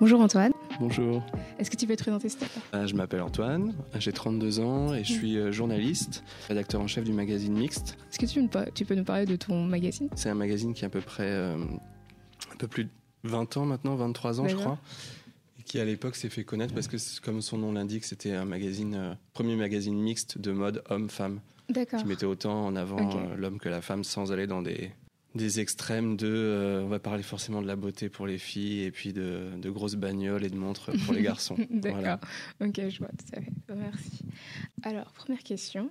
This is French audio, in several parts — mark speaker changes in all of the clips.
Speaker 1: Bonjour Antoine.
Speaker 2: Bonjour.
Speaker 1: Est-ce que tu peux te présenter s'il te plaît?
Speaker 2: Euh, je m'appelle Antoine, j'ai 32 ans et je suis euh, journaliste, rédacteur en chef du magazine Mixte.
Speaker 1: Est-ce que tu, me par- tu peux nous parler de ton magazine?
Speaker 2: C'est un magazine qui a à peu près euh, un peu plus de 20 ans maintenant, 23 ans je crois, et qui à l'époque s'est fait connaître parce que comme son nom l'indique, c'était un magazine, euh, premier magazine mixte de mode homme-femme,
Speaker 1: D'accord.
Speaker 2: qui mettait autant en avant l'homme que la femme sans aller dans des des extrêmes de, euh, on va parler forcément de la beauté pour les filles et puis de, de grosses bagnoles et de montres pour les garçons.
Speaker 1: D'accord.
Speaker 2: Voilà.
Speaker 1: Ok, je vois tout à fait. Merci. Alors, première question.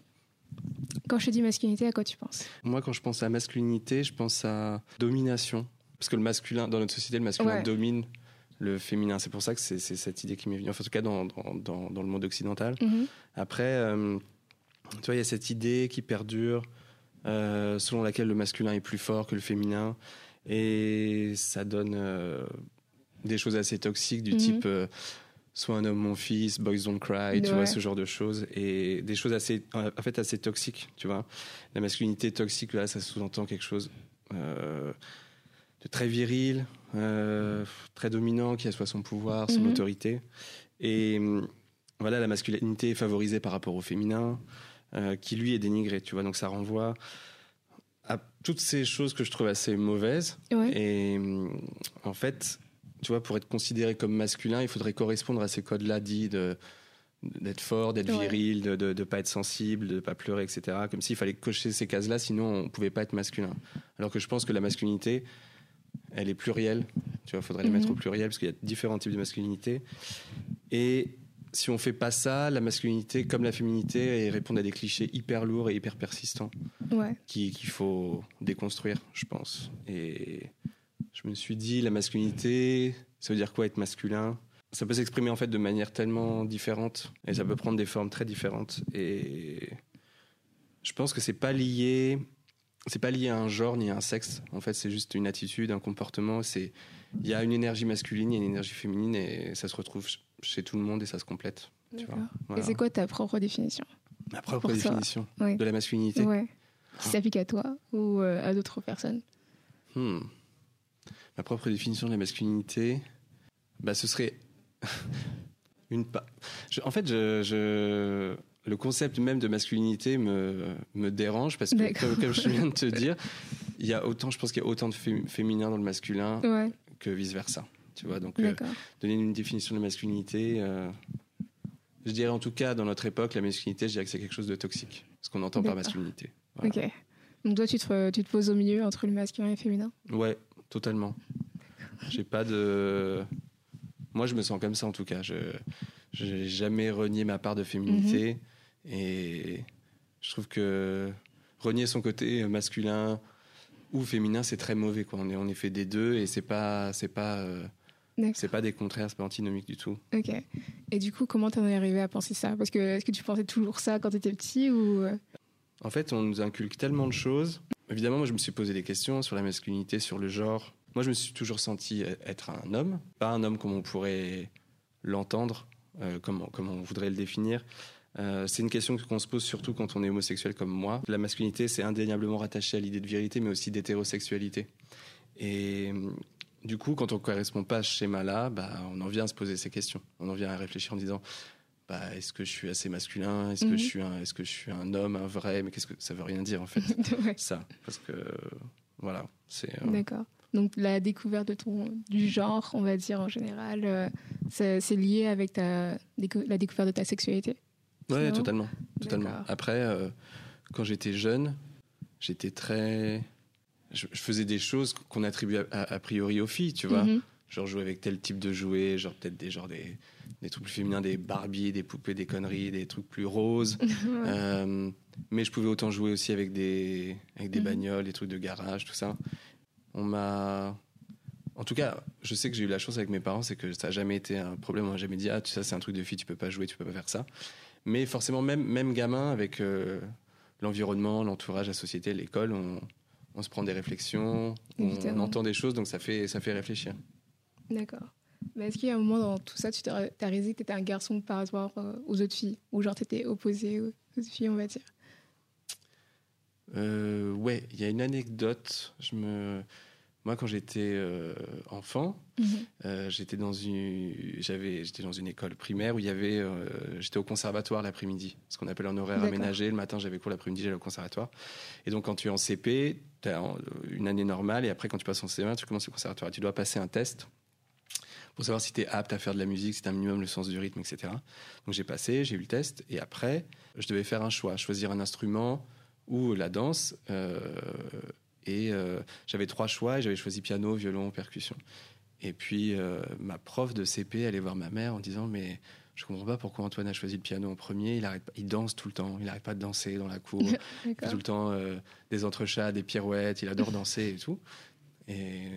Speaker 1: Quand je te dis masculinité, à quoi tu penses?
Speaker 2: Moi, quand je pense à masculinité, je pense à domination. Parce que le masculin, dans notre société, le masculin
Speaker 1: Ouais.
Speaker 2: domine le féminin. C'est pour ça que c'est cette idée qui m'est venue. Enfin, en tout cas, dans, dans, dans- dans le monde occidental.
Speaker 1: Mhm.
Speaker 2: Après, euh, tu vois, il y a cette idée qui perdure euh, selon laquelle le masculin est plus fort que le féminin. Et ça donne euh, des choses assez toxiques du
Speaker 1: Mhm.
Speaker 2: type euh, Sois un homme, mon fils, Boys Don't Cry, tu vois, ce genre de choses. Et des choses assez, en fait, assez toxiques, tu vois. La masculinité toxique, là, ça sous-entend quelque chose euh, de très viril, très dominant, qui assoit son pouvoir, son
Speaker 1: Mhm.
Speaker 2: autorité. Et voilà, la masculinité est favorisée par rapport au féminin, euh, qui lui est dénigré, tu vois. Donc ça renvoie à toutes ces choses que je trouve assez mauvaises.
Speaker 1: Ouais.
Speaker 2: Et hum, en fait, tu vois, pour être considéré comme masculin, il faudrait correspondre à ces codes-là dits de d'être fort, d'être
Speaker 1: Ouais.
Speaker 2: viril, de, de, de pas être sensible, de pas pleurer, etc. Comme s'il fallait cocher ces cases-là, sinon on pouvait pas être masculin. Alors que je pense que la masculinité, elle est plurielle. Tu vois, faudrait les
Speaker 1: Mhm.
Speaker 2: mettre au pluriel parce qu'il y a différents types de masculinité. Et si on fait pas ça, la masculinité, comme la féminité, elle répond à des clichés hyper lourds et hyper persistants
Speaker 1: Ouais.
Speaker 2: qui- qu'il faut déconstruire, je pense. Et je me suis dit, la masculinité, ça veut dire quoi être masculin? Ça peut s'exprimer en fait de manière tellement différente et ça peut prendre des formes très différentes. Et je pense que c'est pas lié, c'est pas lié à un genre ni à un sexe. En fait, c'est juste une attitude, un comportement. C'est, il y a une énergie masculine, il y a une énergie féminine et ça se retrouve chez tout le monde et ça se complète. Tu vois.
Speaker 1: D'accord.
Speaker 2: Voilà.
Speaker 1: Et c'est quoi ta propre définition
Speaker 2: Ma propre
Speaker 1: pour
Speaker 2: définition de la masculinité.
Speaker 1: Ouais. Qui s'applique à toi ou euh, à d'autres personnes
Speaker 2: Hmm. Ma propre définition de la masculinité, bah, ce serait une pa- je- En fait, je, je- le concept même de masculinité me, me dérange parce que, comme, comme je viens de te dire, il y a autant, je pense qu'il y a autant de fé- féminin dans le masculin
Speaker 1: Ouais.
Speaker 2: que vice versa. Tu vois, donc euh, donner une définition de la masculinité, euh, je dirais en tout cas dans notre époque, la masculinité, je dirais que c'est quelque chose de toxique, ce qu'on entend par masculinité. Voilà.
Speaker 1: Ok. Donc toi, tu te, tu te poses au milieu entre le masculin et le féminin?
Speaker 2: Ouais, totalement. J'ai pas de. Moi, je me sens comme ça en tout cas. Je j'ai jamais renié ma part de féminité et je trouve que renier son côté masculin ou féminin, c'est très mauvais. Quoi. On est on est fait des deux et c'est pas c'est pas euh. C'est pas des contraires, c'est pas antinomique du tout.
Speaker 1: Ok. Et du coup, comment t'en es arrivé à penser ça? Parce que est-ce que tu pensais toujours ça quand t'étais petit ou euh,
Speaker 2: En fait, on nous inculque tellement de choses. Évidemment, moi, je me suis posé des questions sur la masculinité, sur le genre. Moi, je me suis toujours senti être un homme, pas un homme comme on pourrait l'entendre, euh, comme, comme on voudrait le définir. Euh, c'est une question qu'on se pose surtout quand on est homosexuel comme moi. La masculinité, c'est indéniablement rattaché à l'idée de virilité, mais aussi d'hétérosexualité. Et euh, du coup, quand on ne correspond pas à ce schéma-là, bah, on en vient à se poser ces questions. On en vient à réfléchir en disant bah, est-ce que je suis assez masculin? Est-ce
Speaker 1: Mhm.
Speaker 2: que je suis un, est-ce que je suis un homme, un vrai? Mais qu'est-ce que ça veut rien dire en fait
Speaker 1: ouais.
Speaker 2: ça Parce que voilà, c'est euh,
Speaker 1: D'accord. Donc la découverte de ton du genre, on va dire en général, euh, c'est lié avec ta décou- la découverte de ta sexualité?
Speaker 2: ouais,
Speaker 1: finalement
Speaker 2: totalement, totalement. Après, euh, quand j'étais jeune, j'étais très, je, je faisais des choses qu'on attribue a, a- a priori aux filles, tu vois.
Speaker 1: Mhm.
Speaker 2: Genre jouer avec tel type de jouets, genre peut-être des genre des, des trucs plus féminins, des Barbie, des poupées, des conneries, des trucs plus roses. Euh, mais je pouvais autant jouer aussi avec des, avec des
Speaker 1: Mhm.
Speaker 2: bagnoles, des trucs de garage, tout ça. On m'a. En tout cas, je sais que j'ai eu la chance avec mes parents, c'est que ça n'a jamais été un problème. On m'a jamais dit, ah, tu sais, c'est un truc de fille, tu peux pas jouer, tu peux pas faire ça. Mais forcément, même, même gamin, avec euh, l'environnement, l'entourage, la société, l'école, on, on se prend des réflexions, on, entend des choses, donc ça fait, ça fait réfléchir.
Speaker 1: D'accord. Mais est-ce qu'il y a un moment dans tout ça, tu t'as réalisé que t'étais un garçon par rapport euh, aux autres filles? Ou genre t'étais opposé aux autres filles, on va dire?
Speaker 2: Euh, ouais, il y a une anecdote. Je me, Moi, quand j'étais euh, enfant,
Speaker 1: Mhm.
Speaker 2: euh, j'étais dans une, j'avais, j'étais dans une école primaire où il y avait, euh, j'étais au conservatoire l'après-midi, ce qu'on appelle un horaire aménagé. Le matin, j'avais cours, l'après-midi, j'allais au conservatoire. Et donc, quand tu es en CP, tu as une année normale, et après, quand tu passes en CE1, tu commences au conservatoire. Tu dois passer un test pour savoir si tu es apte à faire de la musique, si tu as un minimum le sens du rythme, etc. Donc, j'ai passé, j'ai eu le test, et après, je devais faire un choix, choisir un instrument ou la danse. euh, et euh, j'avais trois choix et j'avais choisi piano, violon, percussion. Et puis euh, ma prof de CP allait voir ma mère en disant mais je comprends pas pourquoi Antoine a choisi le piano en premier. Il arrête, il danse tout le temps. Il arrête pas de danser dans la cour. Il fait tout le temps euh, des entrechats, des pirouettes. Il adore danser et tout. Et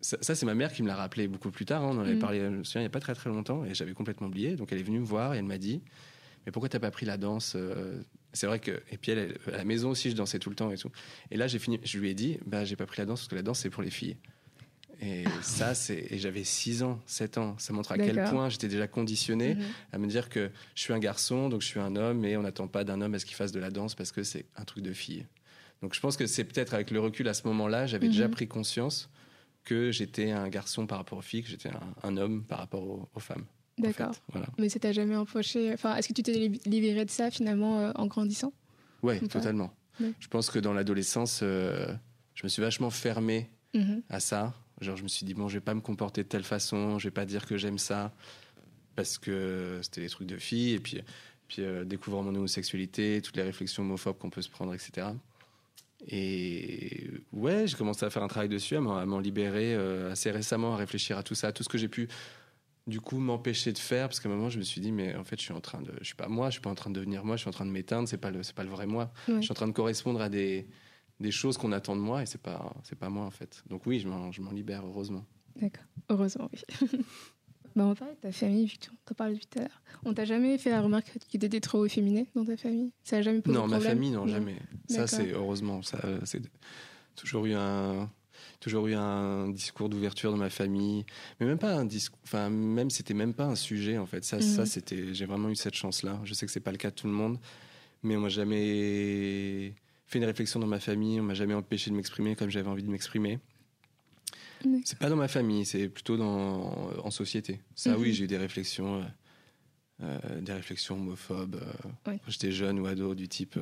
Speaker 2: ça, ça, c'est ma mère qui me l'a rappelé beaucoup plus tard. hein. On en avait
Speaker 1: Mm.
Speaker 2: parlé, je me souviens, il n'y a pas très très longtemps et j'avais complètement oublié. Donc elle est venue me voir et elle m'a dit mais pourquoi t'as pas pris la danse euh C'est vrai que et puis elle, à la maison aussi je dansais tout le temps et tout. Et là j'ai fini, je lui ai dit bah j'ai pas pris la danse parce que la danse c'est pour les filles. Et ça c'est et j'avais 6 ans, 7 ans. Ça montre à quel point j'étais déjà conditionné
Speaker 1: Mhm.
Speaker 2: à me dire que je suis un garçon donc je suis un homme et on n'attend pas d'un homme à ce qu'il fasse de la danse parce que c'est un truc de fille. Donc je pense que c'est peut-être avec le recul à ce moment-là, j'avais déjà
Speaker 1: Mhm.
Speaker 2: pris conscience que j'étais un garçon par rapport aux filles, que j'étais un, un homme par rapport aux, aux femmes. En fait.
Speaker 1: D'accord.
Speaker 2: Voilà.
Speaker 1: Mais ça t'a jamais empoché. Enfin, est-ce que tu t'es li- libéré de ça finalement euh, en grandissant?
Speaker 2: Ouais, totalement.
Speaker 1: Ouais.
Speaker 2: Je pense que dans l'adolescence, euh, je me suis vachement fermé
Speaker 1: Mhm.
Speaker 2: à ça. Genre, je me suis dit, bon, je vais pas me comporter de telle façon, je vais pas dire que j'aime ça, parce que c'était des trucs de filles, et puis, puis euh, découvrant mon homosexualité, toutes les réflexions homophobes qu'on peut se prendre, etc. Et ouais, j'ai commencé à faire un travail dessus, à m'en à m'en libérer euh, assez récemment, à réfléchir à tout ça, à tout ce que j'ai pu du coup m'empêcher de faire parce qu'à un moment je me suis dit mais en fait je suis en train de je suis pas moi je suis pas en train de devenir moi je suis en train de m'éteindre c'est pas le c'est pas le vrai moi. Je suis en train de correspondre à des des choses qu'on attend de moi et c'est pas c'est pas moi en fait. Donc oui je m'en je m'en libère heureusement.
Speaker 1: D'accord. Heureusement, oui. bah, on va parler de ta famille, vu que tu en parles tout à l'heure. On t'a jamais fait la remarque que tu étais trop efféminé dans ta famille? Ça a jamais posé
Speaker 2: non ma
Speaker 1: problème?
Speaker 2: famille non jamais. Ça c'est heureusement ça c'est toujours eu un toujours eu un discours d'ouverture dans ma famille mais même pas un discours enfin même c'était même pas un sujet en fait. Ça
Speaker 1: Mhm.
Speaker 2: ça c'était j'ai vraiment eu cette chance là je sais que c'est pas le cas de tout le monde mais on m'a jamais fait une réflexion dans ma famille on m'a jamais empêché de m'exprimer comme j'avais envie de m'exprimer. C'est pas dans ma famille c'est plutôt dans en société. Ça
Speaker 1: Mhm.
Speaker 2: oui j'ai eu des réflexions euh, euh, des réflexions homophobes euh, quand j'étais jeune ou ado du type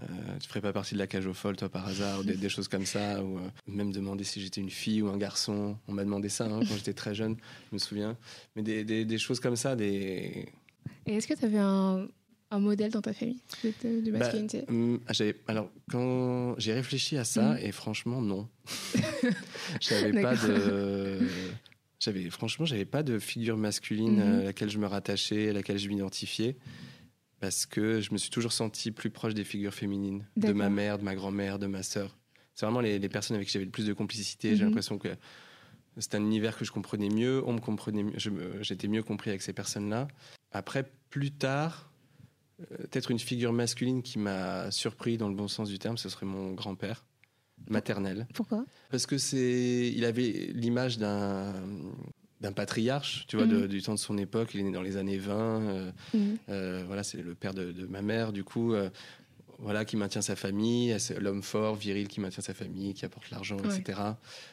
Speaker 2: euh, tu ferais pas partie de la cage aux folles toi par hasard ou des, des choses comme ça ou euh, même demander si j'étais une fille ou un garçon. On m'a demandé ça hein, quand j'étais très jeune je me souviens. Mais des, des- des choses comme ça des
Speaker 1: Et est-ce que tu avais un, un modèle dans ta famille de, de-
Speaker 2: Bah,
Speaker 1: masculinité?
Speaker 2: hum, j'avais- alors quand j'ai réfléchi à ça
Speaker 1: Mhm.
Speaker 2: et franchement non. J'avais pas de j'avais franchement j'avais pas de figure masculine
Speaker 1: Mhm.
Speaker 2: euh, à laquelle je me rattachais à laquelle je m'identifiais parce que je me suis toujours senti plus proche des figures féminines de ma mère de ma grand-mère de ma sœur. C'est vraiment les, les personnes avec qui j'avais le plus de complicité. J'ai
Speaker 1: Mhm.
Speaker 2: l'impression que c'était un univers que je comprenais mieux on me comprenait j'étais mieux compris avec ces personnes là après plus tard euh, peut-être une figure masculine qui m'a surpris dans le bon sens du terme, ce serait mon grand-père maternel.
Speaker 1: Pourquoi?
Speaker 2: Parce que c'est, il avait l'image d'un d'un patriarche, tu vois, de-
Speaker 1: Mhm.
Speaker 2: du temps de son époque. Il est né dans les années 20. euh,
Speaker 1: Mhm.
Speaker 2: euh, voilà, c'est le père de, de ma mère, du coup, euh, voilà, qui maintient sa famille. L'homme fort, viril, qui maintient sa famille, qui apporte l'argent,
Speaker 1: Ouais.
Speaker 2: etc.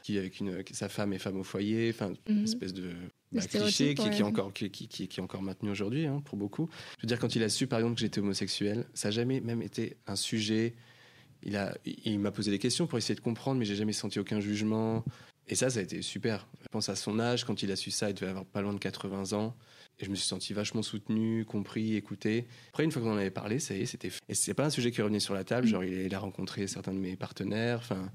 Speaker 2: Qui avec une, sa femme est femme au foyer. Enfin, une espèce de bah, cliché qui, qui est encore qui, qui- qui- qui est encore maintenu aujourd'hui hein, pour beaucoup. Je veux dire, quand il a su, par exemple, que j'étais homosexuel, ça n'a jamais même été un sujet. Il a, il m'a posé des questions pour essayer de comprendre, mais j'ai jamais senti aucun jugement. Et ça, ça a été super. Je pense à son âge, quand il a su ça, il devait avoir pas loin de 80 ans. Et je me suis senti vachement soutenu, compris, écouté. Après, une fois qu'on en avait parlé, ça y est, c'était fait. Et c'est pas un sujet qui revenait sur la table. Genre, il a rencontré certains de mes partenaires. Enfin,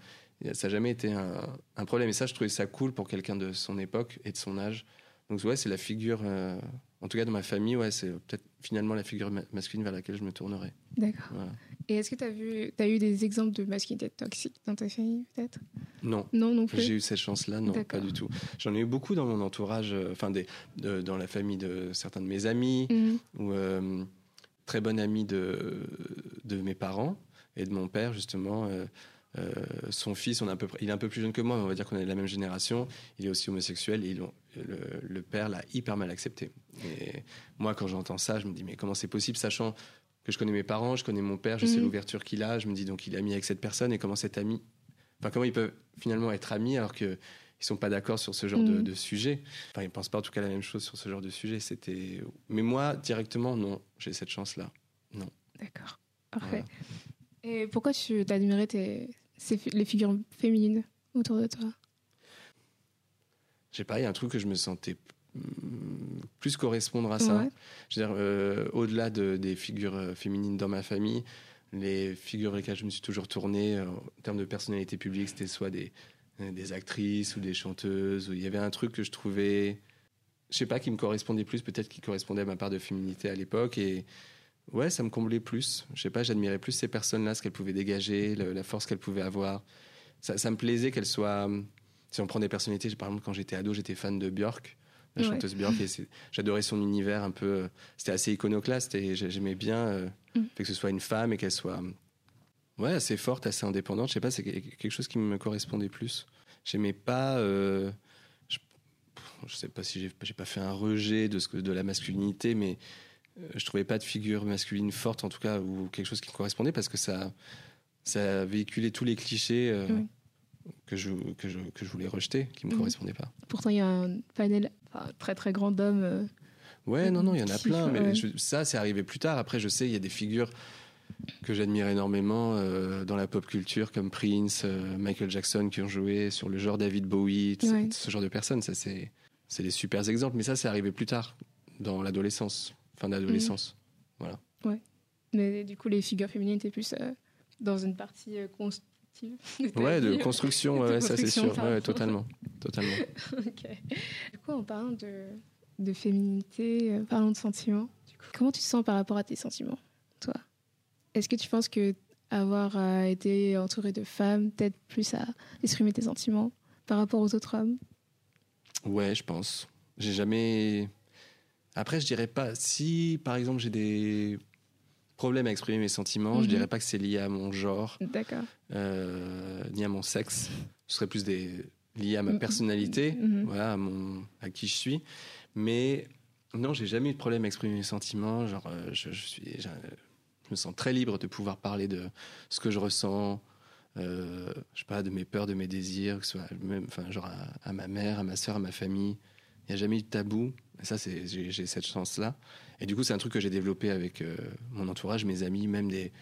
Speaker 2: ça n'a jamais été un, un problème. Et ça, je trouvais ça cool pour quelqu'un de son époque et de son âge. Donc, ouais, c'est la figure, euh, en tout cas dans ma famille, ouais, c'est peut-être finalement la figure ma- masculine vers laquelle je me tournerai.
Speaker 1: D'accord.
Speaker 2: Voilà.
Speaker 1: Et est-ce que tu as, vu, as eu des exemples de masculinité toxique dans ta famille, peut-être?
Speaker 2: Non,
Speaker 1: Non, non plus.
Speaker 2: J'ai eu cette chance-là, non, pas du tout. J'en ai eu beaucoup dans mon entourage, euh, enfin des, de- dans la famille de certains de mes amis,
Speaker 1: Mhm.
Speaker 2: ou euh, très bon ami de, de mes parents et de mon père justement. euh, euh, son fils, on est un peu, près- il est un peu plus jeune que moi, mais on va dire qu'on est de la même génération. Il est aussi homosexuel et ils l'ont- le, le père l'a hyper mal accepté. Et moi, quand j'entends ça, je me dis mais comment c'est possible, sachant que je connais mes parents, je connais mon père, je sais
Speaker 1: Mhm.
Speaker 2: l'ouverture qu'il a. Je me dis donc il est ami avec cette personne et comment cet ami Enfin, comment ils peuvent finalement être amis alors que ils sont pas d'accord sur ce genre de, de sujet? Enfin, ils pensent pas en tout cas la même chose sur ce genre de sujet. C'était, mais moi directement non, j'ai cette chance-là.
Speaker 1: D'accord. Parfait. Et pourquoi tu t'admirais tes, ces fi- les figures féminines autour de toi?
Speaker 2: Je sais pas, il y a un truc que je me sentais mm, plus correspondre à ça.
Speaker 1: Ouais.
Speaker 2: Je veux dire, euh, au-delà de- des figures euh, féminines dans ma famille, les figures vers lesquelles je me suis toujours tourné euh, en termes de personnalité publique, c'était soit des, euh, actrices ou des chanteuses. Où il y avait un truc que je trouvais, je sais pas, qui me correspondait plus, peut-être qui correspondait à ma part de féminité à l'époque. Et ouais, ça me comblait plus. Je sais pas, j'admirais plus ces personnes-là, ce qu'elles pouvaient dégager, la force qu'elles pouvaient avoir. Ça, ça me plaisait qu'elles soient. Si on prend des personnalités, par exemple, quand j'étais ado, j'étais fan de Björk, la
Speaker 1: Ouais.
Speaker 2: chanteuse Björk, j'adorais son univers un peu. euh, C'était assez iconoclaste et j'ai- j'aimais bien euh,
Speaker 1: Mm.
Speaker 2: que ce soit une femme et qu'elle soit ouais, assez forte, assez indépendante. Je sais pas, c'est que- quelque chose qui me correspondait plus. J'aimais pas. euh, je, je sais pas si j'ai pas fait un rejet de, ce que, de la masculinité, mais je trouvais pas de figure masculine forte, en tout cas, ou quelque chose qui me correspondait parce que ça, ça véhiculait tous les clichés. euh,
Speaker 1: Oui.
Speaker 2: Que je, que, je, que je voulais rejeter, qui me
Speaker 1: Mhm.
Speaker 2: correspondaient pas.
Speaker 1: Pourtant, il y a un panel enfin, très très grand d'hommes. euh,
Speaker 2: Ouais, non, non, il y en a plein, mais
Speaker 1: ouais.
Speaker 2: je- ça, c'est arrivé plus tard. Après, je sais, il y a des figures que j'admire énormément euh, dans la pop culture, comme Prince, euh, Michael Jackson, qui ont joué sur le genre David Bowie,
Speaker 1: Ouais.
Speaker 2: ce genre de personnes. Ça, c'est, c'est des super exemples. Mais ça, c'est arrivé plus tard, dans l'adolescence, fin d'adolescence.
Speaker 1: Mais du coup, les figures féminines étaient plus euh, dans une partie constructive. ta
Speaker 2: Ouais, de construction,
Speaker 1: De
Speaker 2: ça, c'est sûr. Ouais, totalement. totalement.
Speaker 1: Du coup, en parlant de, de féminité, euh, parlons de sentiments. Du coup, comment tu te sens par rapport à tes sentiments, toi? Est-ce que tu penses que avoir euh, été entouré de femmes t'aide plus à exprimer tes sentiments par rapport aux autres hommes?
Speaker 2: Ouais, je pense. J'ai jamais. Après, je dirais pas. Si, par exemple, j'ai des problèmes à exprimer mes sentiments, je
Speaker 1: Mhm.
Speaker 2: dirais pas que c'est lié à mon genre, euh, ni à mon sexe. Ce serait plus des... lié à ma
Speaker 1: Mhm.
Speaker 2: personnalité,
Speaker 1: Mhm.
Speaker 2: voilà, à, mon... à qui je suis. Mais non, j'ai jamais eu de problème à exprimer mes sentiments. Genre, euh, je, je suis, je, je me sens très libre de pouvoir parler de ce que je ressens. Euh, je sais pas, de mes peurs, de mes désirs, que ce soit même, enfin, genre à, à ma mère, à ma soeur, à ma famille. Il n'y a jamais eu de tabou. Et ça, c'est, j'ai, cette chance-là. Et du coup, c'est un truc que j'ai développé avec euh, mon entourage, mes amis, même des,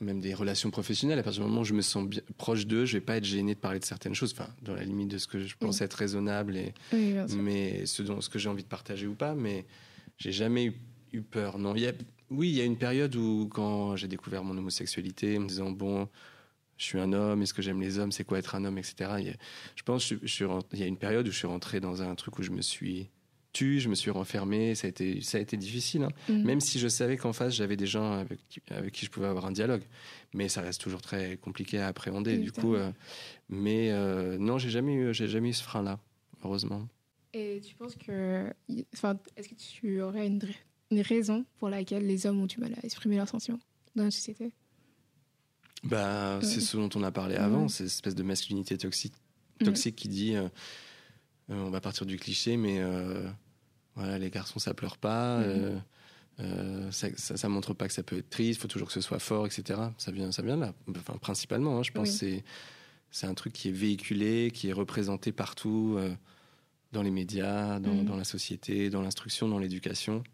Speaker 2: même des relations professionnelles. À partir du moment où je me sens bien, proche d'eux, je vais pas être gêné de parler de certaines choses, enfin, dans la limite de ce que je pense être raisonnable et,
Speaker 1: Oui,
Speaker 2: mais ce, dont, ce que j'ai envie de partager ou pas, mais j'ai jamais eu, eu peur. Non, il y a, oui, il y a une période où, quand j'ai découvert mon homosexualité, en me disant, bon, je suis un homme, est-ce que j'aime les hommes, c'est quoi être un homme, etc. Je pense je, je suis rent- il y a une période où je suis rentré dans un truc où je me suis tu, je me suis renfermé, ça a été, ça a été difficile. hein.
Speaker 1: Mhm.
Speaker 2: Même si je savais qu'en face, j'avais des gens avec qui, avec qui je pouvais avoir un dialogue. Mais ça reste toujours très compliqué à appréhender. Du coup, euh, mais euh, non, j'ai jamais eu, j'ai jamais eu ce frein-là, heureusement.
Speaker 1: Et tu penses que. Enfin, est-ce que tu aurais une, une raison pour laquelle les hommes ont du mal à exprimer leurs sentiments dans la société?
Speaker 2: Bah,
Speaker 1: Ouais.
Speaker 2: c'est ce dont on a parlé
Speaker 1: Ouais.
Speaker 2: avant, cette espèce de masculinité toxique, toxique qui dit, euh, euh, on va partir du cliché, mais euh, voilà, les garçons ça pleure pas, euh, ça, ça, ça montre pas que ça peut être triste, faut toujours que ce soit fort, etc. Ça vient, ça vient là, enfin principalement, hein, je pense
Speaker 1: Oui.
Speaker 2: que c'est c'est un truc qui est véhiculé, qui est représenté partout, dans les médias, dans, dans la société, dans l'instruction, dans l'éducation,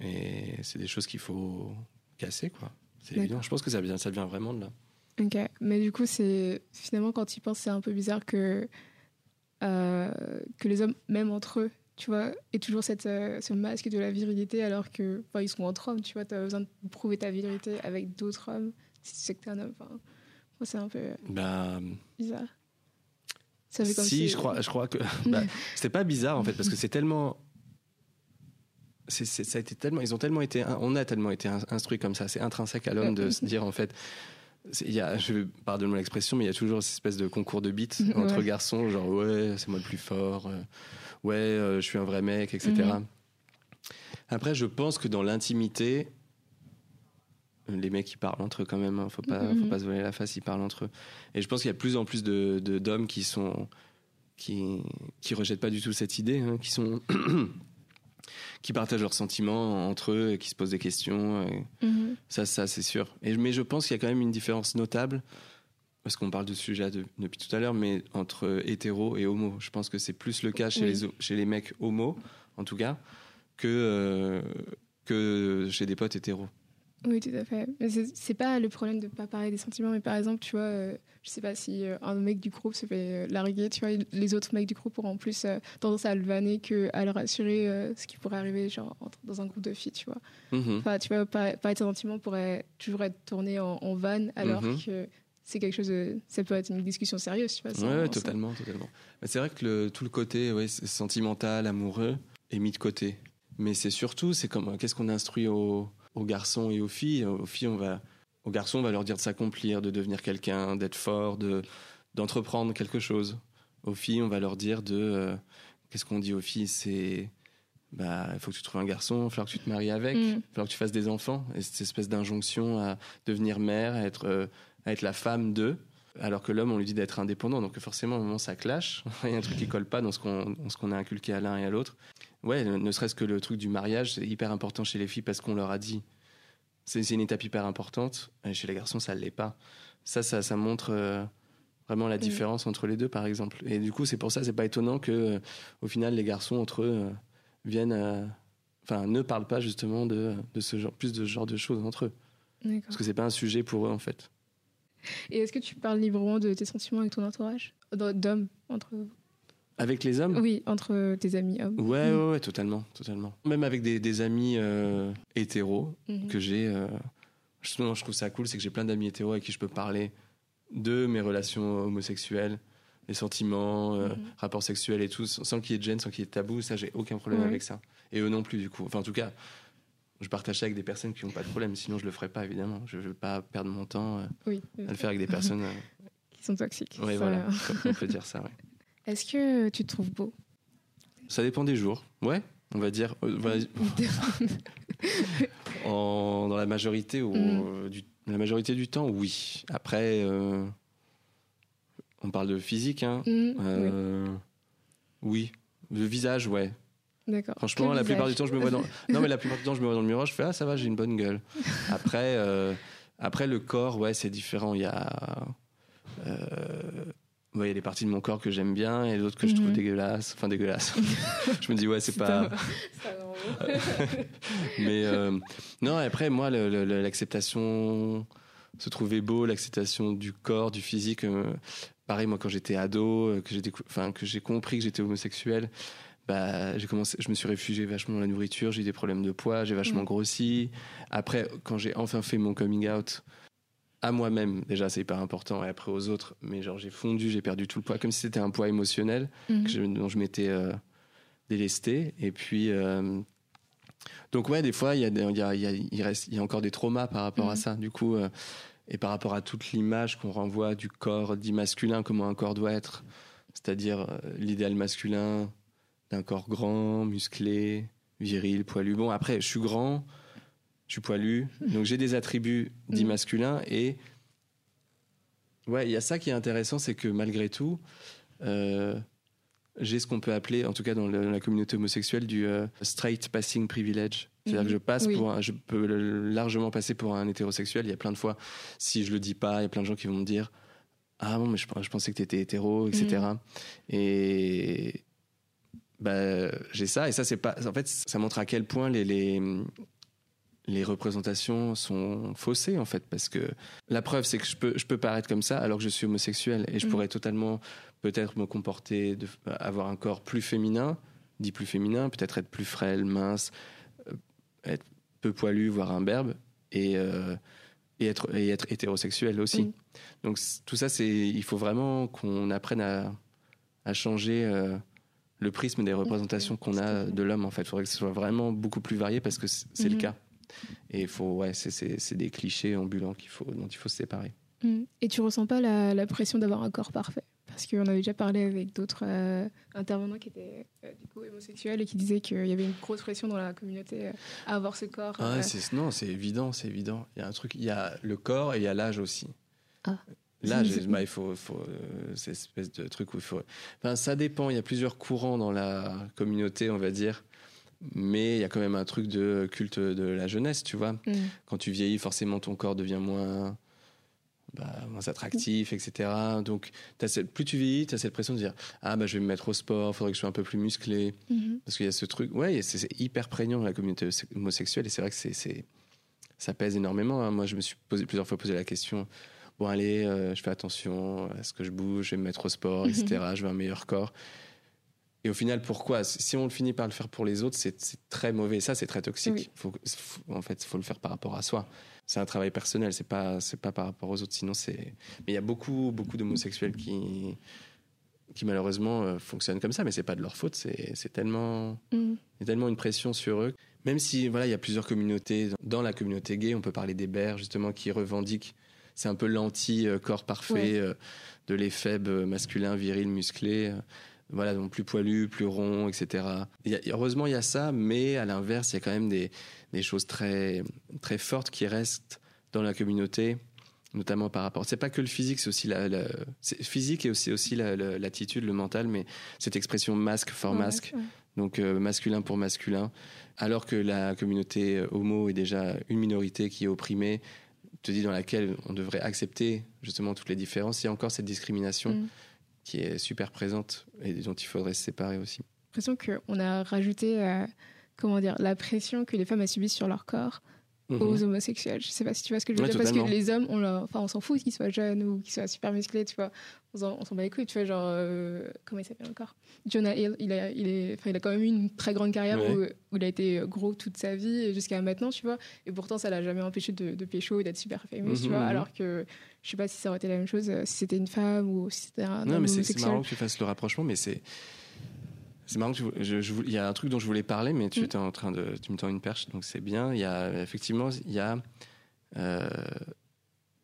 Speaker 2: et c'est des choses qu'il faut casser, quoi. C'est évident. Je pense que ça vient, ça vient vraiment de là.
Speaker 1: Ok, mais du coup, c'est finalement quand tu y penses, c'est un peu bizarre que euh, que les hommes, même entre eux, tu vois, aient toujours cette, euh, ce masque de la virilité alors que enfin, ils sont entre hommes, tu vois, t'as besoin de prouver ta virilité avec d'autres hommes si tu sais que t'es un homme. Enfin, c'est un peu
Speaker 2: Bah,
Speaker 1: bizarre. Ça fait comme
Speaker 2: si, je crois, je crois que bah, c'était pas bizarre en fait parce que c'est tellement, ça a été tellement, ils ont tellement été, on a tellement été in- instruits comme ça. C'est intrinsèque à l'homme de se dire en fait, il y a, je pardonne-moi l'expression, mais il y a toujours cette espèce de concours de bites entre
Speaker 1: Ouais.
Speaker 2: garçons, genre ouais, c'est moi le plus fort, euh, ouais, euh, je suis un vrai mec, etc.
Speaker 1: Mhm.
Speaker 2: Après, je pense que dans l'intimité, les mecs ils parlent entre eux quand même, hein, faut pas,
Speaker 1: Mhm.
Speaker 2: faut pas se voiler la face, ils parlent entre eux. Et je pense qu'il y a de plus en plus de- d'hommes qui sont qui qui rejettent pas du tout cette idée, hein, qui sont qui partagent leurs sentiments entre eux et qui se posent des questions. et
Speaker 1: Mhm.
Speaker 2: ça, ça c'est sûr. Et mais je pense qu'il y a quand même une différence notable parce qu'on parle de ce sujet de- depuis tout à l'heure, mais entre hétéro et homo. Je pense que c'est plus le cas chez,
Speaker 1: Oui.
Speaker 2: les, ho- chez les mecs homo, en tout cas, que, euh, que chez des potes hétéros.
Speaker 1: Oui, tout à fait. Mais c'est pas le problème de pas parler des sentiments, mais par exemple, tu vois, euh, je sais pas si euh, un mec du groupe se fait euh, larguer, tu vois, les autres mecs du groupe auront plus euh, tendance à le vanner que à leur assurer euh, ce qui pourrait arriver, genre, entre- dans un groupe de filles, tu vois.
Speaker 2: Mhm.
Speaker 1: Enfin, tu vois, parler de sentiments pourrait toujours être tourné en, en vanne, alors
Speaker 2: Mhm.
Speaker 1: que c'est quelque chose de. Ça peut être une discussion sérieuse, tu vois.
Speaker 2: Ouais, ouais, totalement, totalement. Mais c'est vrai que le, tout le côté ouais, sentimental, amoureux, est mis de côté. Mais c'est surtout, c'est comme qu'est-ce qu'on instruit aux, aux garçons et aux filles. Aux filles, on va, aux garçons, on va leur dire de s'accomplir, de devenir quelqu'un, d'être fort, de d'entreprendre quelque chose. Aux filles, on va leur dire de, euh, qu'est-ce qu'on dit aux filles, c'est, bah, il faut que tu trouves un garçon, il falloir que tu te maries avec, il
Speaker 1: Mm.
Speaker 2: va falloir que tu fasses des enfants. Et cette espèce d'injonction à devenir mère, à être, euh, à être la femme d'eux alors que l'homme, on lui dit d'être indépendant. Donc forcément, un moment, ça clash. Il y a un truc qui colle pas dans ce qu'on dans ce qu'on a inculqué à l'un et à l'autre. Ouais, ne serait-ce que le truc du mariage, c'est hyper important chez les filles parce qu'on leur a dit. C'est c'est une étape hyper importante. Et chez les garçons, ça ne l'est pas. Ça, ça, ça montre euh, vraiment la
Speaker 1: Mhm.
Speaker 2: différence entre les deux, par exemple. Et du coup, c'est pour ça, c'est pas étonnant que, euh, au final, les garçons entre eux euh, viennent, enfin, ne parlent pas justement de, de ce genre, plus de ce genre de choses entre eux, parce que c'est pas un sujet pour eux en fait.
Speaker 1: Et est-ce que tu parles librement de tes sentiments avec ton entourage? D'hommes entre...
Speaker 2: Avec les hommes.
Speaker 1: Oui, entre tes amis hommes.
Speaker 2: Ouais,
Speaker 1: Mm.
Speaker 2: ouais, ouais, totalement, totalement. Même avec des, des amis euh, hétéros
Speaker 1: Mhm.
Speaker 2: que j'ai, euh, justement, je trouve ça cool, c'est que j'ai plein d'amis hétéros avec qui je peux parler de mes relations homosexuelles, les sentiments, euh,
Speaker 1: Mhm.
Speaker 2: rapports sexuels et tout, sans qu'il y ait de gêne, sans qu'il y ait de tabou. Ça, j'ai aucun problème avec ça. Et eux non plus, du coup. Enfin, en tout cas, je partage ça avec des personnes qui n'ont pas de problème. Sinon, je le ferais pas, évidemment. Je ne veux pas perdre mon temps euh,
Speaker 1: Oui,
Speaker 2: à le faire avec des personnes. euh,
Speaker 1: qui sont toxiques.
Speaker 2: voilà, on peut dire ça. Ouais.
Speaker 1: Est-ce que tu te trouves beau?
Speaker 2: Ça dépend des jours. Ouais, on va dire. euh, voilà, En- dans la majorité, ou,
Speaker 1: Mm.
Speaker 2: euh, du, la majorité du temps, oui. Après, euh, on parle de physique, hein.
Speaker 1: Mm, oui,
Speaker 2: Euh, oui. Le visage, ouais.
Speaker 1: d'accord.
Speaker 2: Franchement, la plupart du temps, je me vois dans. Non, mais la plupart du temps, je me vois dans le miroir, je fais ah ça va, j'ai une bonne gueule. Après, euh, après le corps, ouais, c'est différent. Il y a, euh, ouais, il y a des parties de mon corps que j'aime bien et d'autres que je trouve
Speaker 1: Mhm.
Speaker 2: dégueulasses. Enfin dégueulasses. je me dis ouais, c'est pas. Mais euh, non, après, moi, l'acceptation, se trouver beau, l'acceptation du corps, du physique. euh, pareil, moi, quand j'étais ado, euh, que j'ai enfin, compris que j'étais homosexuel, bah, j'ai commencé, je me suis réfugié vachement dans la nourriture, j'ai eu des problèmes de poids, j'ai vachement
Speaker 1: Mm.
Speaker 2: grossi. Après, quand j'ai enfin fait mon coming out à moi-même, déjà, c'est hyper important, et après aux autres, mais genre, j'ai fondu, j'ai perdu tout le poids, comme si c'était un poids émotionnel
Speaker 1: Mhm.
Speaker 2: que je- dont je m'étais euh, délesté. Et puis, euh, donc ouais, des fois, il y a, y a, y a- il reste, il y a encore des traumas par rapport à
Speaker 1: Mhm.
Speaker 2: ça. Du coup, euh, et par rapport à toute l'image qu'on renvoie du corps dit masculin, comment un corps doit être, c'est-à-dire l'idéal masculin d'un corps grand, musclé, viril, poilu. Bon, après, je suis grand, je suis poilu, donc j'ai des attributs dits
Speaker 1: Mhm.
Speaker 2: masculins et ouais, il y a ça qui est intéressant, c'est que malgré tout, euh, j'ai ce qu'on peut appeler, en tout cas dans, le- dans la communauté homosexuelle, du euh, straight passing privilege. C'est-à-dire que je passe
Speaker 1: Oui.
Speaker 2: pour un- je peux largement passer pour un hétérosexuel. Il y a plein de fois, si je le dis pas, il y a plein de gens qui vont me dire Ah bon, mais je, je pensais que tu étais hétéro, etc.
Speaker 1: Mhm.
Speaker 2: Et bah, j'ai ça, et ça, c'est pas. En fait, ça montre à quel point les, les, les représentations sont faussées, en fait, parce que la preuve, c'est que je peux, je peux paraître comme ça alors que je suis homosexuel, et je
Speaker 1: Mhm.
Speaker 2: pourrais totalement, peut-être, me comporter, de, avoir un corps plus féminin, dit plus féminin, peut-être être plus frêle, mince, euh, être peu poilu, voire imberbe, et, euh, et, être, et être hétérosexuel aussi.
Speaker 1: Mhm.
Speaker 2: Donc tout ça, c'est, il faut vraiment qu'on apprenne à, à changer euh, le prisme des représentations qu'on a de l'homme. En fait, il faudrait que ce soit vraiment beaucoup plus varié parce que c'est le
Speaker 1: Mhm.
Speaker 2: cas. Et il faut, ouais, c'est, des clichés ambulants qu'il faut, dont il faut se séparer.
Speaker 1: Mm. Et tu ressens pas la, la pression d'avoir un corps parfait? Parce qu'on avait déjà parlé avec d'autres euh, intervenants qui étaient euh, du coup homosexuels et qui disaient qu'il y avait une grosse pression dans la communauté euh, à avoir ce corps.
Speaker 2: Ah
Speaker 1: euh,
Speaker 2: non, c'est évident, c'est évident. Il y a un truc, il y a le corps et il y a l'âge aussi.
Speaker 1: Ah.
Speaker 2: L'âge, bah, il faut, faut cette espèce de truc où il faut. Enfin, ça dépend. Il y a plusieurs courants dans la communauté, on va dire. Mais il y a quand même un truc de culte de la jeunesse, tu vois.
Speaker 1: mm.
Speaker 2: Quand tu vieillis, forcément, ton corps devient moins, bah, moins attractif, etc. Donc, as cette, plus tu vis, tu as cette pression de dire Ah, bah, je vais me mettre au sport, il faudrait que je sois un peu plus musclé.
Speaker 1: Mhm.
Speaker 2: Parce qu'il y a ce truc, ouais, c'est hyper prégnant dans la communauté homosexuelle et c'est vrai que c'est- ça pèse énormément. hein. Moi, je me suis posé, plusieurs fois posé la question Bon, allez, euh, je fais attention à ce que je bouge, je vais me mettre au sport, etc. Je veux un meilleur corps. Et au final, pourquoi Si on finit par le faire pour les autres, c'est très mauvais. Ça, c'est très toxique.
Speaker 1: Oui.
Speaker 2: Faut, faut- en fait, il faut le faire par rapport à soi. C'est un travail personnel, c'est pas, pas par rapport aux autres. Sinon, c'est. Mais il y a beaucoup, beaucoup d'homosexuels qui, qui malheureusement euh, fonctionnent comme ça, mais c'est pas de leur faute. C'est tellement, il y a tellement une pression sur eux. Même si voilà, il y a plusieurs communautés. Dans la communauté gay, on peut parler des bers justement qui revendiquent. C'est un peu l'anti-corps parfait
Speaker 1: Ouais.
Speaker 2: euh, de l'éphèbe euh, masculin, viril, musclé. Voilà, donc plus poilu, plus rond, etc. Heureusement, il y a ça, mais à l'inverse, il y a quand même des, des choses très, très fortes qui restent dans la communauté, notamment par rapport. C'est pas que le physique, c'est aussi la, physique et aussi, aussi la- la- l'attitude, le mental, mais cette expression masque for masque,
Speaker 1: ouais.
Speaker 2: donc euh, masculin pour masculin, alors que la communauté euh, homo est déjà une minorité qui est opprimée, te dis dans laquelle on devrait accepter justement toutes les différences, il y a encore cette discrimination
Speaker 1: Mhm.
Speaker 2: Qui est super présente et dont il faudrait se séparer aussi.
Speaker 1: l'impression qu'on a rajouté euh, comment dire, la pression que les femmes subissent sur leur corps
Speaker 2: Mhm.
Speaker 1: aux homosexuels. Je sais pas si tu vois ce que je veux
Speaker 2: Ouais,
Speaker 1: dire. Parce que
Speaker 2: totalement.
Speaker 1: les hommes, on, leur- enfin, on s'en fout qu'ils soient jeunes ou qu'ils soient super musclés, tu vois. On s'en bat les couilles, tu vois. Genre, euh, comment il s'appelle encore? Jonah Hill, il a, il, est, enfin, il a quand même eu une très grande carrière
Speaker 2: Ouais.
Speaker 1: où, où il a été gros toute sa vie jusqu'à maintenant, tu vois. Et pourtant, ça l'a jamais empêché de, de pécho et d'être super fameux, tu
Speaker 2: Mhm,
Speaker 1: vois.
Speaker 2: mhm.
Speaker 1: Alors que je sais pas si ça aurait été la même chose euh, si c'était une femme ou si c'était un
Speaker 2: Non,
Speaker 1: homme
Speaker 2: mais c'est marrant que tu fasses le rapprochement, mais c'est. C'est marrant je- je- il y a un truc dont je voulais parler, mais tu
Speaker 1: Mm.
Speaker 2: étais en train de, tu me tends une perche, donc c'est bien. Il y a effectivement, il y a, euh,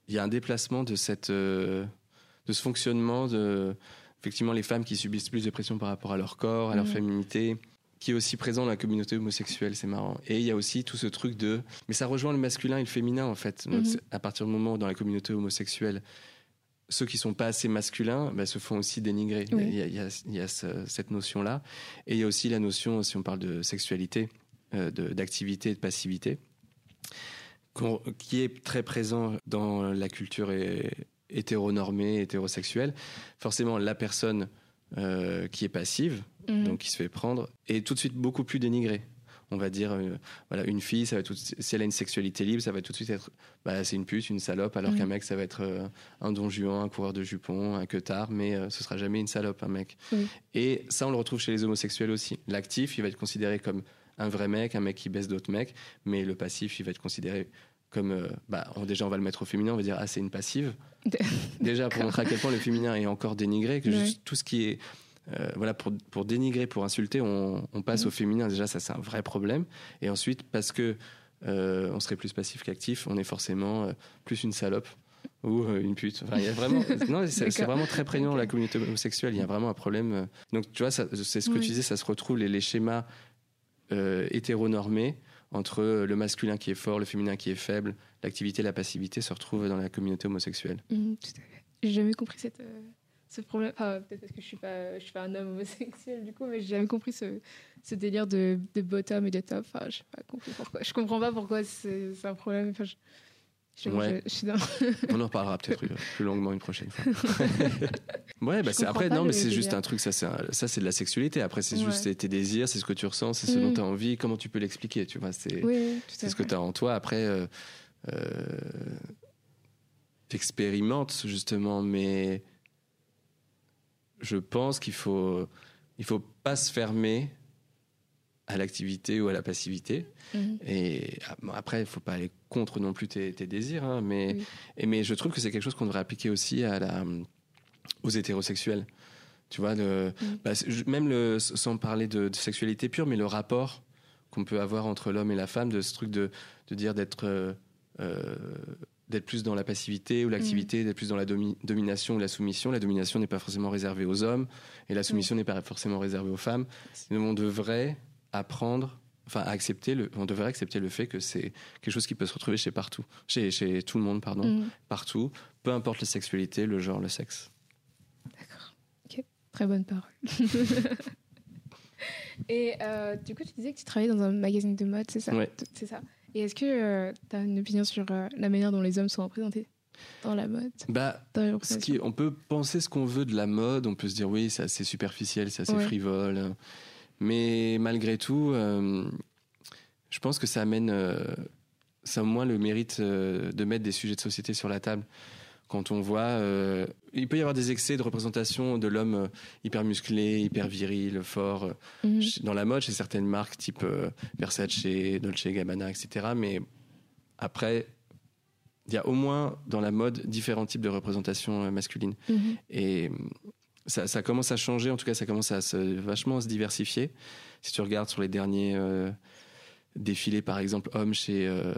Speaker 2: il y a un déplacement de cette, euh, de ce fonctionnement de, effectivement, les femmes qui subissent plus de pression par rapport à leur corps, à leur
Speaker 1: Mhm.
Speaker 2: féminité, qui est aussi présent dans la communauté homosexuelle, c'est marrant. Et il y a aussi tout ce truc de, mais ça rejoint le masculin et le féminin en fait. Donc,
Speaker 1: Mhm.
Speaker 2: c'est- à partir du moment où dans la communauté homosexuelle ceux qui sont pas assez masculins bah, se font aussi dénigrer.
Speaker 1: Oui.
Speaker 2: Il y a, il y a- il y a ce- cette notion-là. Et il y a aussi la notion, si on parle de sexualité, euh, d'activité et de passivité, qui est très présent dans la culture hé- hétéronormée, hétérosexuelle. Forcément, la personne euh, qui est passive,
Speaker 1: Mhm.
Speaker 2: donc qui se fait prendre, est tout de suite beaucoup plus dénigrée. On va dire, euh, voilà, une fille, ça va tout, si elle a une sexualité libre, ça va tout de suite être, bah, c'est une pute, une salope, alors
Speaker 1: Mhm.
Speaker 2: qu'un mec, ça va être euh, un don juan, un coureur de jupons, un queutard, mais euh, ce sera jamais une salope, un mec.
Speaker 1: Oui.
Speaker 2: Et ça, on le retrouve chez les homosexuels aussi. L'actif, il va être considéré comme un vrai mec, un mec qui baisse d'autres mecs, mais le passif, il va être considéré comme, euh, bah, on- déjà, on va le mettre au féminin, on va dire, ah, c'est une passive. déjà, pour montrer à quel point le féminin est encore dénigré, que
Speaker 1: Ouais.
Speaker 2: juste tout ce qui est euh, voilà, pour, pour dénigrer, pour insulter, on, on passe
Speaker 1: Mhm.
Speaker 2: au féminin. Déjà, ça, c'est un vrai problème. Et ensuite, parce que euh, on serait plus passif qu'actif, on est forcément euh, plus une salope ou une pute. Enfin, y a vraiment, non, c'est, vraiment très prégnant dans
Speaker 1: Ok.
Speaker 2: la communauté homosexuelle. Il y a vraiment un problème. Donc, tu vois, ça- c'est ce que
Speaker 1: Oui.
Speaker 2: tu disais, ça se retrouve les, les schémas hétéronormés entre le masculin qui est fort, le féminin qui est faible, l'activité, la passivité se retrouvent dans la communauté homosexuelle.
Speaker 1: Mhm, tout à fait. J'ai jamais compris cette, ce problème. Enfin, peut-être parce que je suis pas, je suis pas un homme homosexuel du coup, mais j'ai jamais compris ce, ce délire de, de bottom et de top. Enfin, je pas compris pourquoi. Je comprends pas pourquoi c'est c'est un problème. Enfin, je, je,
Speaker 2: Ouais.
Speaker 1: je- je suis dans.
Speaker 2: On en reparlera peut-être plus, longuement une prochaine fois. ouais, bah c'est après non, mais c'est juste un truc. Ça, c'est un- ça, c'est de la sexualité. Après, c'est
Speaker 1: Ouais.
Speaker 2: juste tes- désirs, c'est ce que tu ressens, c'est ce
Speaker 1: Mm.
Speaker 2: dont tu as envie. Comment tu peux l'expliquer Tu vois, c'est
Speaker 1: Oui,
Speaker 2: ce que tu as en toi. Après, euh, euh, t'expérimentes justement, mais je pense qu'il faut, il faut pas se fermer à l'activité ou à la passivité.
Speaker 1: Mhm.
Speaker 2: Et ah, après, il faut pas aller contre non plus tes, tes désirs, hein, mais,
Speaker 1: Oui.
Speaker 2: et, mais je trouve que c'est quelque chose qu'on devrait appliquer aussi à la, aux hétérosexuels. Tu vois, le,
Speaker 1: Mm.
Speaker 2: bah, même le, sans parler de, de sexualité pure, mais le rapport qu'on peut avoir entre l'homme et la femme, de ce truc de, de dire d'être euh, euh, d'être plus dans la passivité ou l'activité, d'être plus dans la domi- domination ou la soumission. La domination n'est pas forcément réservée aux hommes et la soumission n'est pas forcément réservée aux femmes. On devrait apprendre, enfin accepter le, on devrait accepter le fait que c'est quelque chose qui peut se retrouver chez partout, chez, chez tout le monde, pardon,
Speaker 1: Mhm.
Speaker 2: partout, peu importe la sexualité, le genre, le sexe.
Speaker 1: D'accord. Ok. Très bonne parole. Et euh, du coup, tu disais que tu travaillais dans un magazine de mode, c'est ça?
Speaker 2: Ouais.
Speaker 1: C'est ça? Et est-ce que tu as une opinion sur euh, la manière dont les hommes sont représentés dans la mode
Speaker 2: bah, ce qui, on peut penser ce qu'on veut de la mode, on peut se dire oui, c'est assez superficiel, c'est assez frivole, mais malgré tout, euh, je pense que ça amène, euh, ça au moins le mérite euh, de mettre des sujets de société sur la table. Quand on voit, euh, il peut y avoir des excès de représentation de l'homme euh, hyper musclé, hyper viril, fort euh, mhm. dans la mode chez certaines marques type Versace, Dolce Gabbana, etc. Mais après, il y a au moins dans la mode différents types de représentations masculines. Mhm. Et ça, ça, commence à changer, en tout cas, ça commence à se, vachement se diversifier. Si tu regardes sur les derniers défiler par exemple hommes chez euh,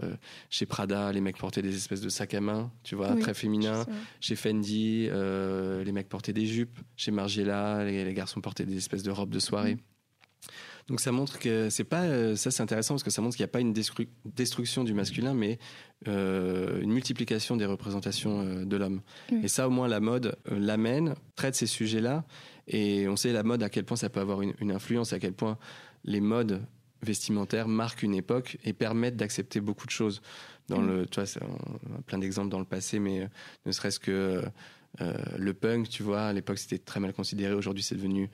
Speaker 2: chez Prada les mecs portaient des espèces de sacs à main tu vois très féminin chez Fendi euh, les mecs portaient des jupes. Chez Margiela les, garçons portaient des espèces de robes de soirée. Donc ça montre que c'est pas euh, ça c'est intéressant parce que ça montre qu'il n'y a pas une destruction du masculin mais une multiplication des représentations de l'homme. Et ça au moins la mode l'amène traite ces sujets là et on sait la mode à quel point ça peut avoir une, une influence à quel point les modes vestimentaires marquent une époque et permettent d'accepter beaucoup de choses. Dans mm. le, tu vois, plein d'exemples dans le passé, mais euh, ne serait-ce que euh, le punk, tu vois, à l'époque c'était très mal considéré. Aujourd'hui, c'est devenu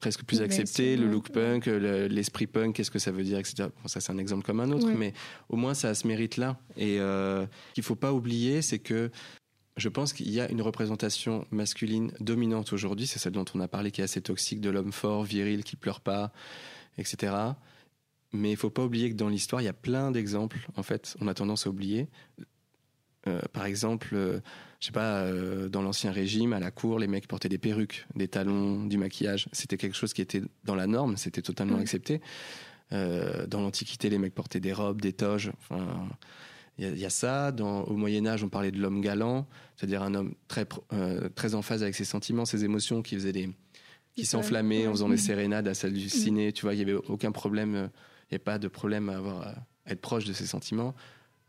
Speaker 2: presque plus accepté. Le look punk, l'esprit punk, qu'est-ce que ça veut dire, etc. ça, c'est un exemple comme un autre, mais au moins ça a ce mérite-là. Et euh, qu'il faut pas oublier, c'est que je pense qu'il y a une représentation masculine dominante aujourd'hui, c'est celle dont on a parlé, qui est assez toxique, de l'homme fort, viril, qui pleure pas, etc. Mais il faut pas oublier que dans l'histoire, il y a plein d'exemples. En fait, on a tendance à oublier. Euh, par exemple, euh, je sais pas, euh, dans l'ancien régime, à la cour, les mecs portaient des perruques, des talons, du maquillage. C'était quelque chose qui était dans la norme, c'était totalement accepté. dans l'Antiquité, les mecs portaient des robes, des toges. Enfin, il y, a ça. Dans, au Moyen Âge, on parlait de l'homme galant, c'est-à-dire un homme très très en phase avec ses sentiments, ses émotions, qui faisait des qui s'enflammait en faisant des sérénades à s'halluciner. Mm. Tu vois, il y avait aucun problème n'y a pas de problème à, avoir, être proche de ses sentiments.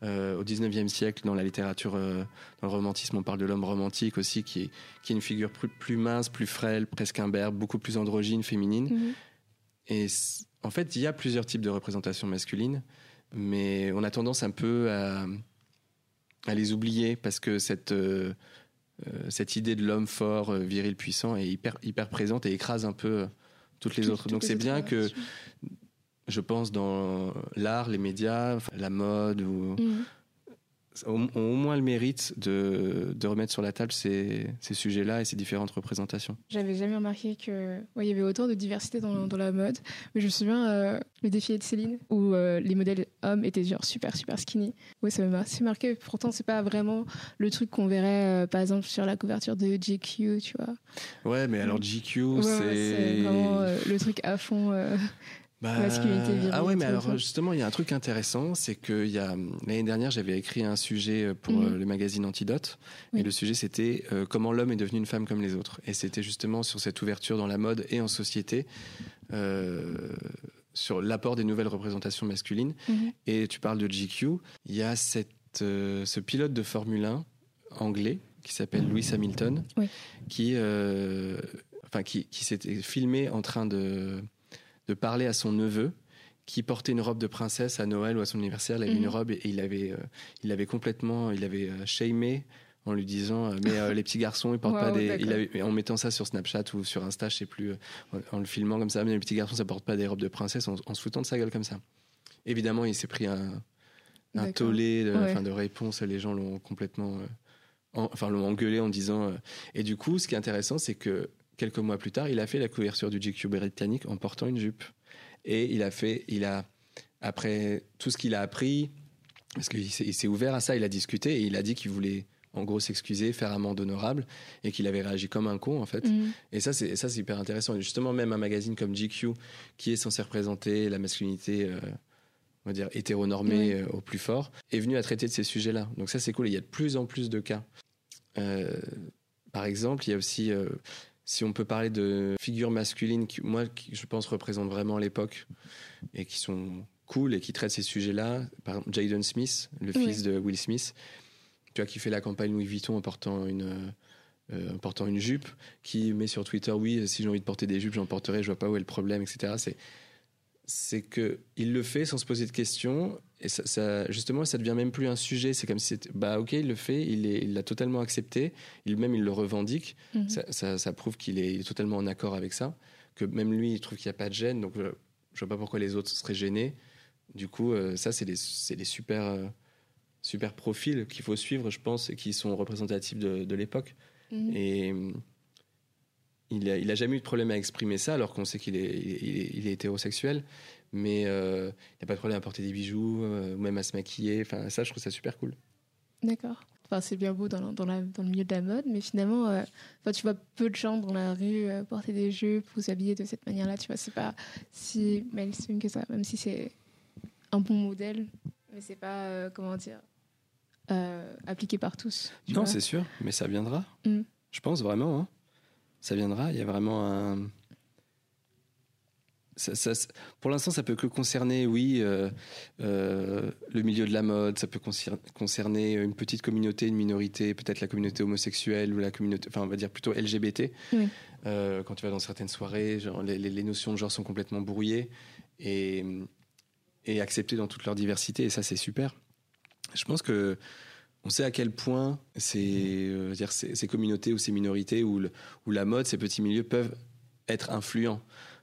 Speaker 2: Euh, au 19e siècle, dans la littérature, euh, dans le romantisme, on parle de l'homme romantique aussi, qui est, qui est une figure plus, plus mince, plus frêle, presque imberbe, beaucoup plus androgyne, féminine. Mhm. Et en fait, il y a plusieurs types de représentations masculines, mais on a tendance un peu à, à les oublier parce que cette, euh, cette idée de l'homme fort, viril, puissant est hyper, hyper présente et écrase un peu toutes les autres. Donc c'est bien que je pense, dans l'art, les médias, la mode, ou, mhm. ont, au moins le mérite de, de remettre sur la table ces, ces sujets-là et ces différentes représentations.
Speaker 1: J'avais jamais remarqué qu'il ouais, y avait autant de diversité dans, dans, la mode. Mais je me souviens euh, le défilé de Céline, où euh, les modèles hommes étaient genre super, super skinny. Oui, ça m'a assez marqué. Pourtant, c'est pas vraiment le truc qu'on verrait, euh, par exemple, sur la couverture de GQ, tu vois.
Speaker 2: Ouais, mais alors GQ, c'est...
Speaker 1: vraiment le truc à fond
Speaker 2: bah, ah ouais, mais alors justement, il y a un truc intéressant, c'est que il y a l'année dernière, j'avais écrit un sujet euh, pour mhm. euh, le magazine Antidote, et le sujet c'était euh, comment l'homme est devenu une femme comme les autres, et c'était justement sur cette ouverture dans la mode et en société. sur l'apport des nouvelles représentations masculines. Mhm. Et tu parles de GQ. Il y a cette, ce pilote de Formule 1 anglais qui s'appelle Lewis Hamilton, qui, enfin, qui, qui s'était filmé en train de de parler à son neveu qui portait une robe de princesse à Noël ou à son anniversaire. Il avait une mhm. robe et, il avait, euh, il avait complètement, il avait euh, shamé en lui disant euh, mais les petits garçons ils portent pas des il avait, en mettant ça sur Snapchat ou sur Insta je sais plus en, le filmant comme ça mais les petits garçons ça porte pas des robes de princesse en, se foutant de sa gueule comme ça évidemment il s'est pris un, un tollé de, fin, de réponse les gens l'ont complètement enfin l'ont engueulé en disant et du coup ce qui est intéressant c'est que quelques mois plus tard, il a fait la couverture du GQ britannique en portant une jupe. Et il a fait, il a, après tout ce qu'il a appris, parce qu'il s'est ouvert à ça, il a discuté et il a dit qu'il voulait en gros s'excuser, faire amende honorable et qu'il avait réagi comme un con en fait. Mm. Et ça c'est ça c'est hyper intéressant. Et justement même un magazine comme GQ qui est censé représenter la masculinité euh, on va dire hétéronormée euh, au plus fort est venu à traiter de ces sujets-là. Donc ça c'est cool. il y a de plus en plus de cas. Euh, par exemple, il y a aussi si on peut parler de figures masculines qui, moi, qui, je pense, représentent vraiment l'époque et qui sont cool et qui traitent ces sujets-là, par exemple Jaden Smith, le fils de Will Smith, tu vois, qui fait la campagne Louis Vuitton en portant une, euh, en portant une jupe, qui met sur Twitter, oui, si j'ai envie de porter des jupes, j'en porterai, je vois pas où est le problème, etc. C'est c'est que il le fait sans se poser de questions et ça, ça- justement, ça devient même plus un sujet. C'est comme si, c'était- bah ok, il le fait, il l'a totalement accepté, il même il le revendique.
Speaker 1: Mhm.
Speaker 2: Ça, ça- ça prouve qu'il est, totalement en accord avec ça, que même lui, il trouve qu'il n'y a pas de gêne. Donc, euh, je vois pas pourquoi les autres seraient gênés. Du coup, euh, ça, c'est des, des super, euh, super profils qu'il faut suivre, je pense, et qui sont représentatifs de, de l'époque.
Speaker 1: Mhm.
Speaker 2: Et il a, il a jamais eu de problème à exprimer ça, alors qu'on sait qu'il est, il est, il est hétérosexuel. Mais euh, il n'y a pas de problème à porter des bijoux, euh, ou même à se maquiller. Enfin, ça, je trouve ça super cool.
Speaker 1: D'accord. Enfin, c'est bien beau dans, dans, la- dans le milieu de la mode, mais finalement, euh, enfin, tu vois peu de gens dans la rue euh, porter des jupes ou s'habiller de cette manière-là. Tu vois, c'est pas si mainstream que ça, même si c'est un bon modèle, mais c'est pas, euh, comment dire, euh, appliqué par tous.
Speaker 2: Non, c'est sûr, mais ça viendra.
Speaker 1: Mm.
Speaker 2: Je pense vraiment. hein. Ça viendra. Il y a vraiment un. Ça- ça- ça- pour l'instant, ça peut que concerner, oui, euh, euh, le milieu de la mode. Ça peut concer- concerner une petite communauté, une minorité, peut-être la communauté homosexuelle ou la communauté, enfin, on va dire plutôt LGBT.
Speaker 1: Oui.
Speaker 2: Euh, quand tu vas dans certaines soirées, genre, les, notions de genre sont complètement brouillées et, et acceptées dans toute leur diversité. Et ça, c'est super. Je pense que on sait à quel point ces, dire, ces, ces communautés ou ces minorités ou, le- ou la mode, ces petits milieux peuvent être influents.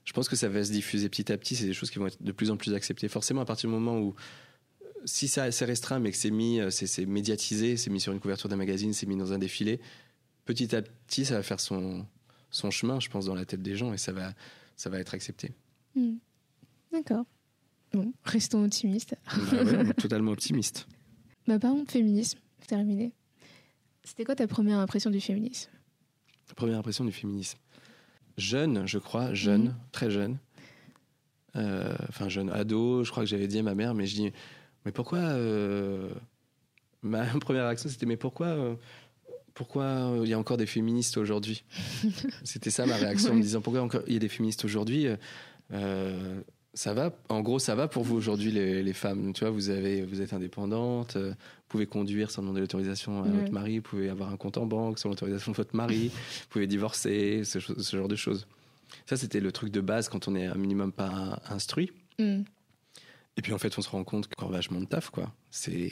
Speaker 2: Je pense que ça va se diffuser petit à petit. C'est des choses qui vont être de plus en plus acceptées. Forcément, à partir du moment où, si ça c'est restreint, mais que c'est mis, euh, c'est médiatisé, c'est mis sur une couverture d'un magazine, c'est mis dans un défilé, petit à petit, ça va faire son, son chemin, je pense, dans la tête des gens et ça va, ça va être accepté.
Speaker 1: Hmm. D'accord. Bon, restons optimistes.
Speaker 2: Bah ouais, on est totalement optimiste.
Speaker 1: Bah, parlons de féminisme, terminé. C'était quoi ta première impression du féminisme?
Speaker 2: Première impression du féminisme. Jeune, je crois, jeune,
Speaker 1: Mhm.
Speaker 2: très jeune. Euh, Enfin, jeune ado, je crois que j'avais dit à ma mère, mais je dis, mais pourquoi. euh, Ma première réaction, c'était, mais pourquoi. euh, Pourquoi il y a encore des féministes aujourd'hui? C'était ça ma réaction, en me disant pourquoi encore il y a des féministes aujourd'hui Ça va, en gros, ça va pour vous aujourd'hui, les, les femmes. Tu vois, vous, avez, vous êtes indépendante, euh, vous pouvez conduire sans demander l'autorisation à votre mari, vous pouvez avoir un compte en banque sans l'autorisation de votre mari, vous pouvez divorcer, ce, genre de choses. Ça, c'était le truc de base quand on est un minimum pas instruit.
Speaker 1: Hmm.
Speaker 2: Et puis en fait, on se rend compte qu'on a vachement de taf, quoi. C'est,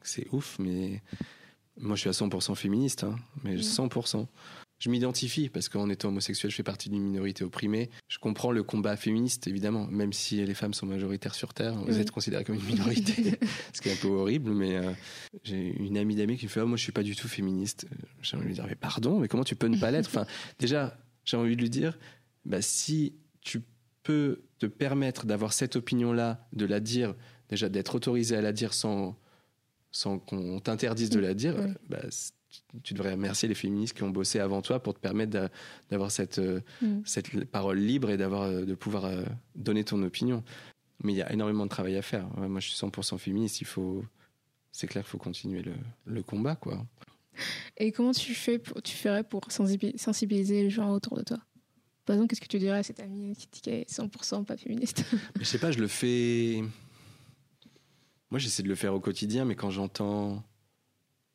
Speaker 2: c'est ouf, mais moi, je suis à 100% féministe, hein, mais
Speaker 1: Mm.
Speaker 2: 100%. Je m'identifie parce qu'en étant homosexuel, je fais partie d'une minorité opprimée. Je comprends le combat féministe, évidemment, même si les femmes sont majoritaires sur Terre, vous
Speaker 1: Oui.
Speaker 2: êtes considérés comme une minorité, ce qui est un peu horrible. Mais euh, j'ai une amie d'amis qui me fait oh, Moi, je suis pas du tout féministe. J'ai envie de lui dire Mais pardon, mais comment tu peux ne pas l'être? Enfin, Déjà, j'ai envie de lui dire bah, Si tu peux te permettre d'avoir cette opinion-là, de la dire, déjà d'être autorisé à la dire sans, sans qu'on t'interdise de la dire,
Speaker 1: Oui.
Speaker 2: bah, tu devrais remercier les féministes qui ont bossé avant toi pour te permettre d'a- d'avoir cette, euh,
Speaker 1: Hmm.
Speaker 2: cette parole libre et d'avoir euh, de pouvoir euh, donner ton opinion. Mais il y a énormément de travail à faire. Moi, je suis 100% féministe. Il faut, c'est clair qu'il faut continuer le, le combat, quoi.
Speaker 1: Et comment tu, fais pour, tu ferais pour sensibi- sensibiliser les gens autour de toi? Par exemple, qu'est-ce que tu dirais à cette amie qui est 100% pas féministe?
Speaker 2: Je sais pas, je le fais. Moi, j'essaie de le faire au quotidien, mais quand j'entends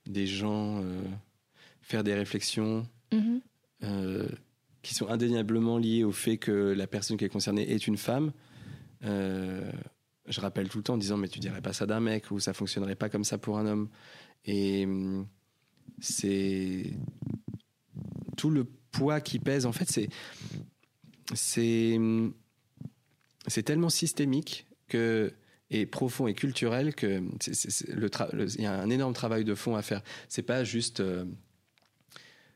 Speaker 2: des gens euh, faire des réflexions
Speaker 1: Mhm.
Speaker 2: euh, qui sont indéniablement liées au fait que la personne qui est concernée est une femme, euh, je rappelle tout le temps en disant mais tu dirais pas ça d'un mec ou ça fonctionnerait pas comme ça pour un homme. Et hum, c'est tout le poids qui pèse. En fait, c'est c'est hum, c'est tellement systémique que et profond et culturel que il y a un énorme travail de fond à faire. C'est pas juste euh,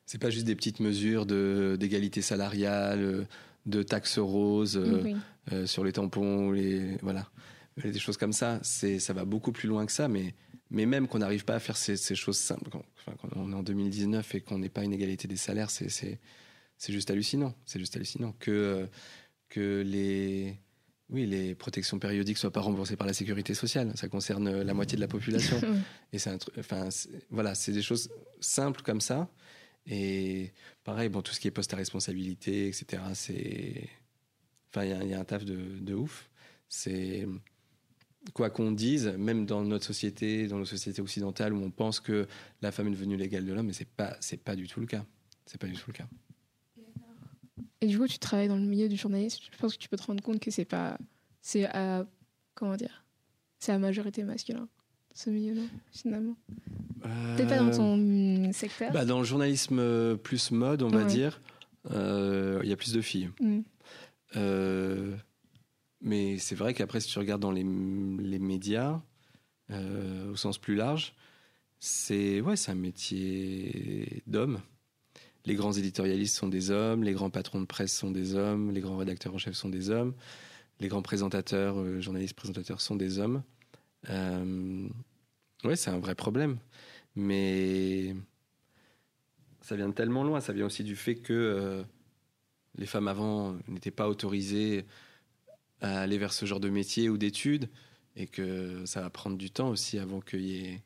Speaker 2: c'est pas juste des petites mesures de d'égalité salariale, de taxes roses euh,
Speaker 1: Oui.
Speaker 2: euh, sur les tampons, les voilà, des choses comme ça. C'est ça va beaucoup plus loin que ça, mais mais même qu'on n'arrive pas à faire ces, ces choses simples, quand, enfin, quand on est en 2019 et qu'on n'est pas une égalité des salaires, c'est juste hallucinant. C'est juste hallucinant que que les oui, les protections périodiques soient pas remboursées par la sécurité sociale. Ça concerne euh, la moitié de la population. Et c'est un truc, enfin, voilà, c'est des choses simples comme ça. Et pareil, bon, tout ce qui est poste à responsabilité, etc., c'est. Enfin, il y a- il y, a un taf de, de ouf. C'est. Quoi qu'on dise, même dans notre société, dans nos sociétés occidentales où on pense que la femme est devenue l'égale de l'homme, mais c'est pas, c'est pas du tout le cas. C'est pas du tout le cas.
Speaker 1: Et du coup, tu travailles dans le milieu du journalisme. Je pense que tu peux te rendre compte que c'est pas. C'est à. Comment dire? C'est la majorité masculin, ce milieu-là, finalement.
Speaker 2: Euh,
Speaker 1: Peut-être pas dans ton mm, secteur?
Speaker 2: bah, Dans le journalisme euh, plus mode, on va dire, euh, il y a plus de filles.
Speaker 1: Mm.
Speaker 2: Euh, mais c'est vrai qu'après, si tu regardes dans les, les médias, euh, au sens plus large, c'est ouais, c'est un métier d'homme. Les grands éditorialistes sont des hommes, les grands patrons de presse sont des hommes, les grands rédacteurs en chef sont des hommes, les grands présentateurs, euh, journalistes présentateurs sont des hommes. Euh, ouais, c'est un vrai problème. Mais ça vient de tellement loin. Ça vient aussi du fait que euh, les femmes avant n'étaient pas autorisées à aller vers ce genre de métier ou d'études et que ça va prendre du temps aussi avant qu'il y ait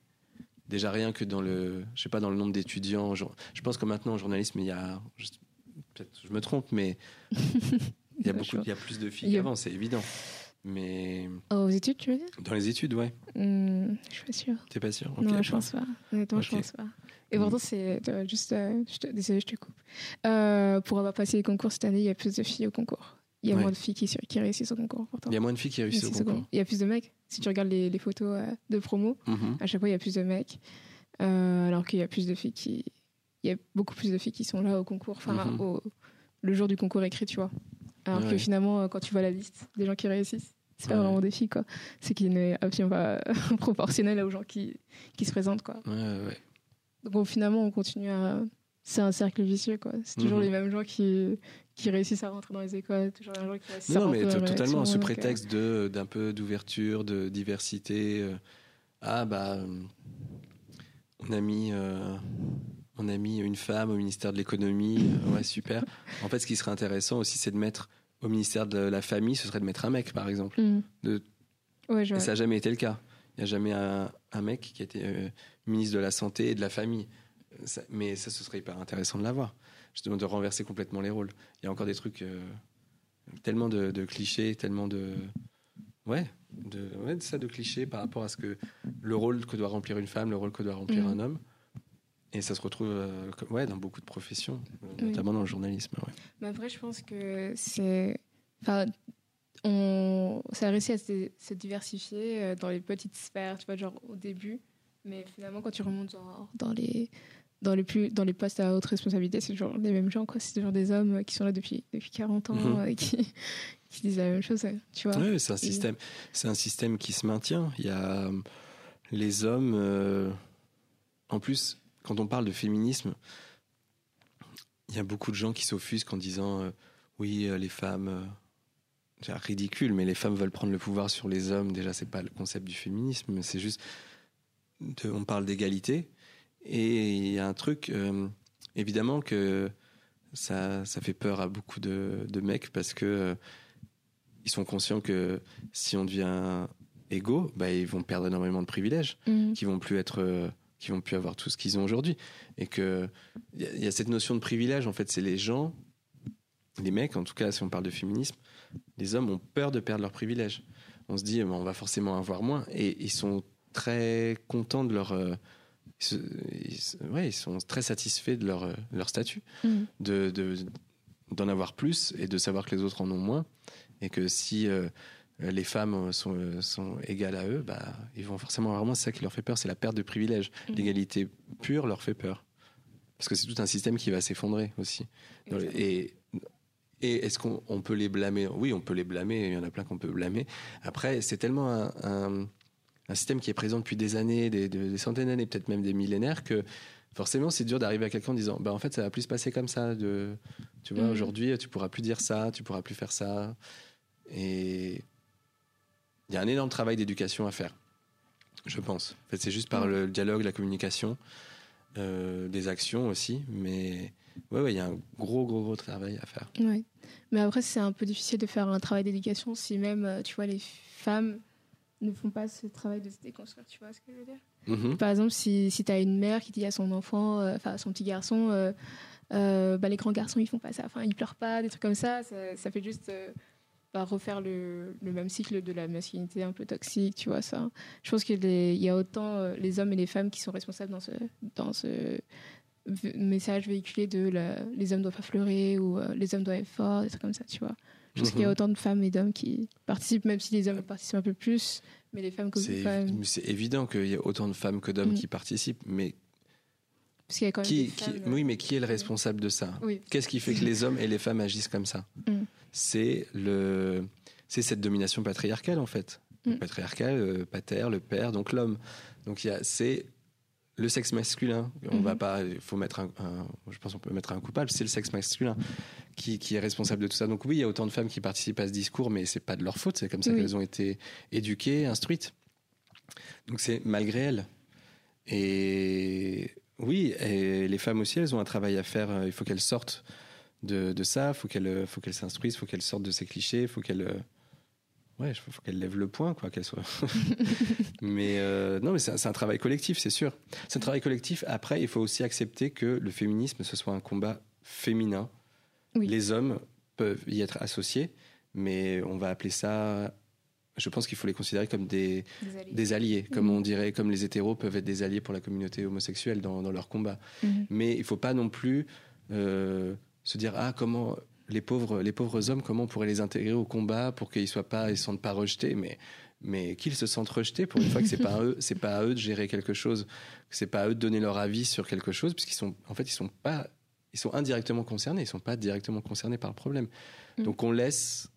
Speaker 2: déjà rien que dans le je sais pas dans le nombre d'étudiants je pense que maintenant en journalisme il y a je- peut-être je me trompe mais il y a beaucoup il y a plus de
Speaker 1: Il
Speaker 2: filles qu'avant c'est évident mais
Speaker 1: Aux études, tu veux dire?
Speaker 2: Dans les études ouais
Speaker 1: Mm, Je suis pas sûre.
Speaker 2: t'es pas sûr Ok,
Speaker 1: non, je pense pas. Honnêtement, je
Speaker 2: Ok.
Speaker 1: pense pas. Et pourtant, c'est euh, juste. euh, je te, désolé, je te coupe. Euh, pour avoir passé les concours cette année, il y a plus de filles au concours. Il y a
Speaker 2: Ouais.
Speaker 1: moins de filles qui, réussissent au concours. Pourtant.
Speaker 2: il y a moins de filles qui réussissent au
Speaker 1: Réussissent au
Speaker 2: concours.
Speaker 1: Il y a plus de mecs. Si tu regardes les, les photos euh, de promo,
Speaker 2: Mhm.
Speaker 1: à chaque fois, il y a plus de mecs. Euh, alors qu'il y a plus de filles qui. Il y a beaucoup plus de filles qui sont là au concours, enfin,
Speaker 2: Mhm.
Speaker 1: au, le jour du concours écrit, tu vois. Alors que finalement, euh, quand tu vois la liste des gens qui réussissent, c'est pas
Speaker 2: Ouais.
Speaker 1: vraiment des filles, quoi. C'est qui n'est absolument pas proportionnel aux gens qui, qui se présentent, quoi.
Speaker 2: Ouais, ouais, ouais.
Speaker 1: Donc bon, finalement, on continue à. C'est un cercle vicieux, quoi. C'est toujours
Speaker 2: Mhm.
Speaker 1: les mêmes gens qui, qui réussissent à rentrer dans les écoles, toujours les mêmes gens qui réussissent à
Speaker 2: Non, mais
Speaker 1: rentrer dans
Speaker 2: totalement,
Speaker 1: donc, euh,
Speaker 2: prétexte de d'un peu d'ouverture, de diversité. euh, ah bah, euh, on a mis, euh, on a mis une femme au ministère de l'économie. ouais, super. En fait, ce qui serait intéressant aussi, c'est de mettre au ministère de la famille, ce serait de mettre un mec, par exemple. De-
Speaker 1: Ouais, je
Speaker 2: Et
Speaker 1: vois.
Speaker 2: ça n'a jamais été le cas. Il n'y a jamais un, un mec qui a été euh, ministre de la santé et de la famille. Ça- mais ça, ce serait hyper intéressant de l'avoir. Justement, de renverser complètement les rôles. Il y a encore des trucs, euh, tellement de, de clichés, tellement de. Ouais, de, ouais, de ça, de clichés par rapport à ce que le rôle que doit remplir une femme, le rôle que doit remplir
Speaker 1: Mhm.
Speaker 2: un homme. Et ça se retrouve euh, comme- ouais, dans beaucoup de professions, euh,
Speaker 1: Oui.
Speaker 2: notamment dans le journalisme. ouais.
Speaker 1: Mais après, je pense que c'est. Enfin, on... ça a réussi à se, se diversifier dans les petites sphères, tu vois, genre au début. Mais finalement, quand tu remontes genre, dans les. Dans les, plus, dans les postes à haute responsabilité, c'est toujours les mêmes gens, quoi. C'est toujours des hommes euh, qui sont là depuis, depuis 40 ans
Speaker 2: Mhm.
Speaker 1: euh, et qui, qui disent la même chose, euh, tu vois.
Speaker 2: Oui, c'est un système. C'est un système qui se maintient. Il y a euh, les hommes. euh, en plus, quand on parle de féminisme, il y a beaucoup de gens qui s'offusquent en disant euh, oui, euh, les femmes. euh, c'est ridicule, mais les femmes veulent prendre le pouvoir sur les hommes. Déjà, c'est pas le concept du féminisme. C'est juste. de- on parle d'égalité. Et il y a un truc. euh, évidemment que ça, ça fait peur à beaucoup de, de mecs parce que. euh, ils sont conscients que si on devient égaux, bah, ils vont perdre énormément de privilèges,
Speaker 1: Mhm.
Speaker 2: qui vont plus être, euh, qui vont plus avoir tout ce qu'ils ont aujourd'hui, et que il y, a- il y a cette notion de privilège. En fait, c'est les gens, les mecs, en tout cas, si on parle de féminisme, les hommes ont peur de perdre leurs privilèges. On se dit, bah, on va forcément avoir moins, et ils sont très contents de leur, ils, se- ils se- ouais, ils sont très satisfaits de leur, euh, leur statut
Speaker 1: Mhm.
Speaker 2: de de- d'en avoir plus et de savoir que les autres en ont moins et que si euh, les femmes sont, euh, sont égales à eux, bah, ils vont forcément avoir moins. C'est ça qui leur fait peur, c'est la perte de privilèges.
Speaker 1: Mhm.
Speaker 2: L'égalité pure leur fait peur. Parce que c'est tout un système qui va s'effondrer aussi. Et, et est-ce qu'on on peut les blâmer? Oui, on peut les blâmer, il y en a plein qu'on peut blâmer. Après, c'est tellement un, un- un système qui est présent depuis des années, des, centaines d'années, peut-être même des millénaires, que forcément c'est dur d'arriver à quelqu'un en disant bah, en fait ça va plus se passer comme ça. De, tu vois,
Speaker 1: Mhm.
Speaker 2: aujourd'hui tu pourras plus dire ça, tu pourras plus faire ça. Et il y a un énorme travail d'éducation à faire, je pense. En fait, c'est juste par
Speaker 1: Mhm.
Speaker 2: le dialogue, la communication, euh, des actions aussi, mais ouais, ouais, il y a un gros, gros, gros travail à faire.
Speaker 1: Ouais. Mais après, c'est un peu difficile de faire un travail d'éducation si même, euh, tu vois, les femmes ne font pas ce travail de se déconstruire, tu vois ce que je veux dire?
Speaker 2: Mhm.
Speaker 1: Par exemple, si, si tu as une mère qui dit à son enfant, euh, enfin à son petit garçon, euh, euh, bah, les grands garçons, ils font pas ça, enfin, ils pleurent pas, des trucs comme ça, ça, ça fait juste bah, refaire le, le même cycle de la masculinité un peu toxique, tu vois ça. Je pense qu'il y a autant les hommes et les femmes qui sont responsables dans ce, dans ce message véhiculé de la- les hommes doivent pas pleurer ou les hommes doivent être forts, des trucs comme ça, tu vois. Je pense qu'il y a
Speaker 2: Mhm.
Speaker 1: autant de femmes et d'hommes qui participent, même si les hommes participent un peu plus, Mais les femmes
Speaker 2: C'est
Speaker 1: même.
Speaker 2: évident qu'il y a autant de femmes que d'hommes
Speaker 1: Mm.
Speaker 2: qui participent, mais
Speaker 1: Parce qu'il y a quand même
Speaker 2: qui,
Speaker 1: des
Speaker 2: qui-
Speaker 1: femmes,
Speaker 2: oui, mais qui est le responsable de ça?
Speaker 1: Oui.
Speaker 2: Qu'est-ce qui fait que les hommes et les femmes agissent comme ça?
Speaker 1: Mm.
Speaker 2: C'est le, c'est cette domination patriarcale en fait.
Speaker 1: Mm.
Speaker 2: Patriarcale, euh, pater, le père, donc l'homme. Donc il y a, c'est le sexe masculin. On
Speaker 1: Mhm.
Speaker 2: va pas, il faut mettre un, un- je pense qu'on peut mettre un coupable. C'est le sexe masculin qui, qui est responsable de tout ça. Donc oui, il y a autant de femmes qui participent à ce discours, mais c'est pas de leur faute. C'est comme ça
Speaker 1: Oui.
Speaker 2: qu'elles ont été éduquées, instruites. Donc c'est malgré elles. Et oui, et les femmes aussi, elles ont un travail à faire. Il faut qu'elles sortent de, de ça. Il faut qu'elles, faut qu'elles s'instruisent. Il faut qu'elles sortent de ces clichés. Il faut qu'elles, ouais, faut faut qu'elles lèvent le poing, quoi, qu'elles soient. mais euh, non, mais c'est un travail collectif, c'est sûr. C'est un travail collectif. Après, il faut aussi accepter que le féminisme, ce soit un combat féminin.
Speaker 1: Oui.
Speaker 2: Les hommes peuvent y être associés, mais on va appeler ça. Je pense qu'il faut les considérer comme des,
Speaker 1: des alliés.
Speaker 2: des alliés, comme
Speaker 1: Mhm.
Speaker 2: on dirait, comme les hétéros peuvent être des alliés pour la communauté homosexuelle dans, dans leur combat.
Speaker 1: Mhm.
Speaker 2: Mais il faut pas non plus euh, se dire ah comment les pauvres les pauvres hommes comment on pourrait les intégrer au combat pour qu'ils soient pas ils se sentent pas rejetés mais mais qu'ils se sentent rejetés pour une fois que c'est pas à eux c'est pas à eux de gérer quelque chose que c'est pas à eux de donner leur avis sur quelque chose puisqu'ils sont en fait ils sont pas ils sont indirectement concernés ils sont pas directement concernés par le problème
Speaker 1: Mhm.
Speaker 2: donc on laisse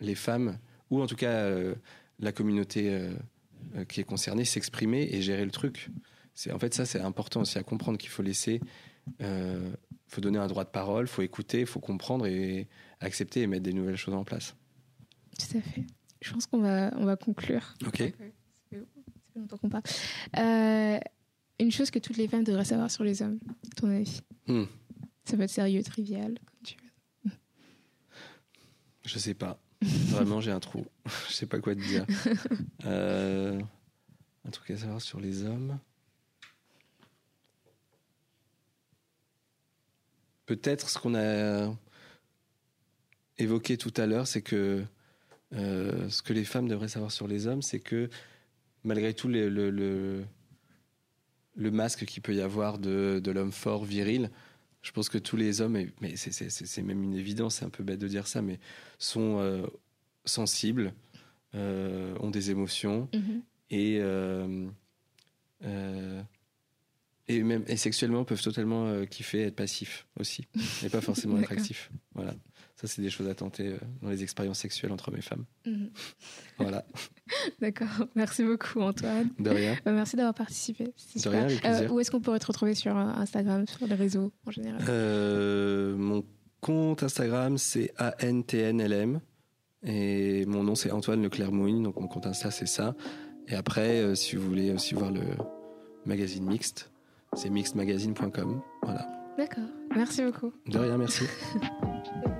Speaker 2: les femmes ou en tout cas euh, la communauté euh, euh, qui est concernée s'exprimer et gérer le truc c'est en fait ça c'est important aussi à comprendre qu'il faut laisser euh, faut donner un droit de parole, faut écouter, faut comprendre et accepter et mettre des nouvelles choses en place.
Speaker 1: Tout à fait. Je pense qu'on va, on va conclure.
Speaker 2: Ok.
Speaker 1: Ça fait, longtemps qu'on parle. Une chose que toutes les femmes devraient savoir sur les hommes, à ton avis?
Speaker 2: Hmm.
Speaker 1: Ça peut être sérieux, trivial, comme tu veux.
Speaker 2: Je sais pas. Vraiment, j'ai un trou. Je sais pas quoi te dire. Euh, un truc à savoir sur les hommes. Peut-être ce qu'on a évoqué tout à l'heure, c'est que euh, ce que les femmes devraient savoir sur les hommes, c'est que malgré tout le, le, le, le masque qu'il peut y avoir de, de l'homme fort, viril, je pense que tous les hommes, et- mais c'est- même une évidence, c'est un peu bête de dire ça, mais sont euh, sensibles, euh, ont des émotions et, euh, euh, et même et sexuellement peuvent totalement euh, kiffer être passifs aussi et pas forcément être actifs. Voilà, ça c'est des choses à tenter euh, dans les expériences sexuelles entre mes femmes.
Speaker 1: Mhm.
Speaker 2: Voilà,
Speaker 1: D'accord. Merci beaucoup, Antoine.
Speaker 2: de rien.
Speaker 1: Euh, merci d'avoir participé.
Speaker 2: De
Speaker 1: super.
Speaker 2: rien, avec plaisir.
Speaker 1: Où est-ce qu'on pourrait te retrouver sur Instagram, sur les réseaux en général?
Speaker 2: Mon compte Instagram c'est ANTNLM et mon nom c'est Antoine Leclerc-Mouine, donc mon compte Insta c'est ça. Et après, si vous voulez aussi voir le magazine mixte, c'est mixedmagazine.com. Voilà.
Speaker 1: D'accord. Merci beaucoup.
Speaker 2: De rien, merci.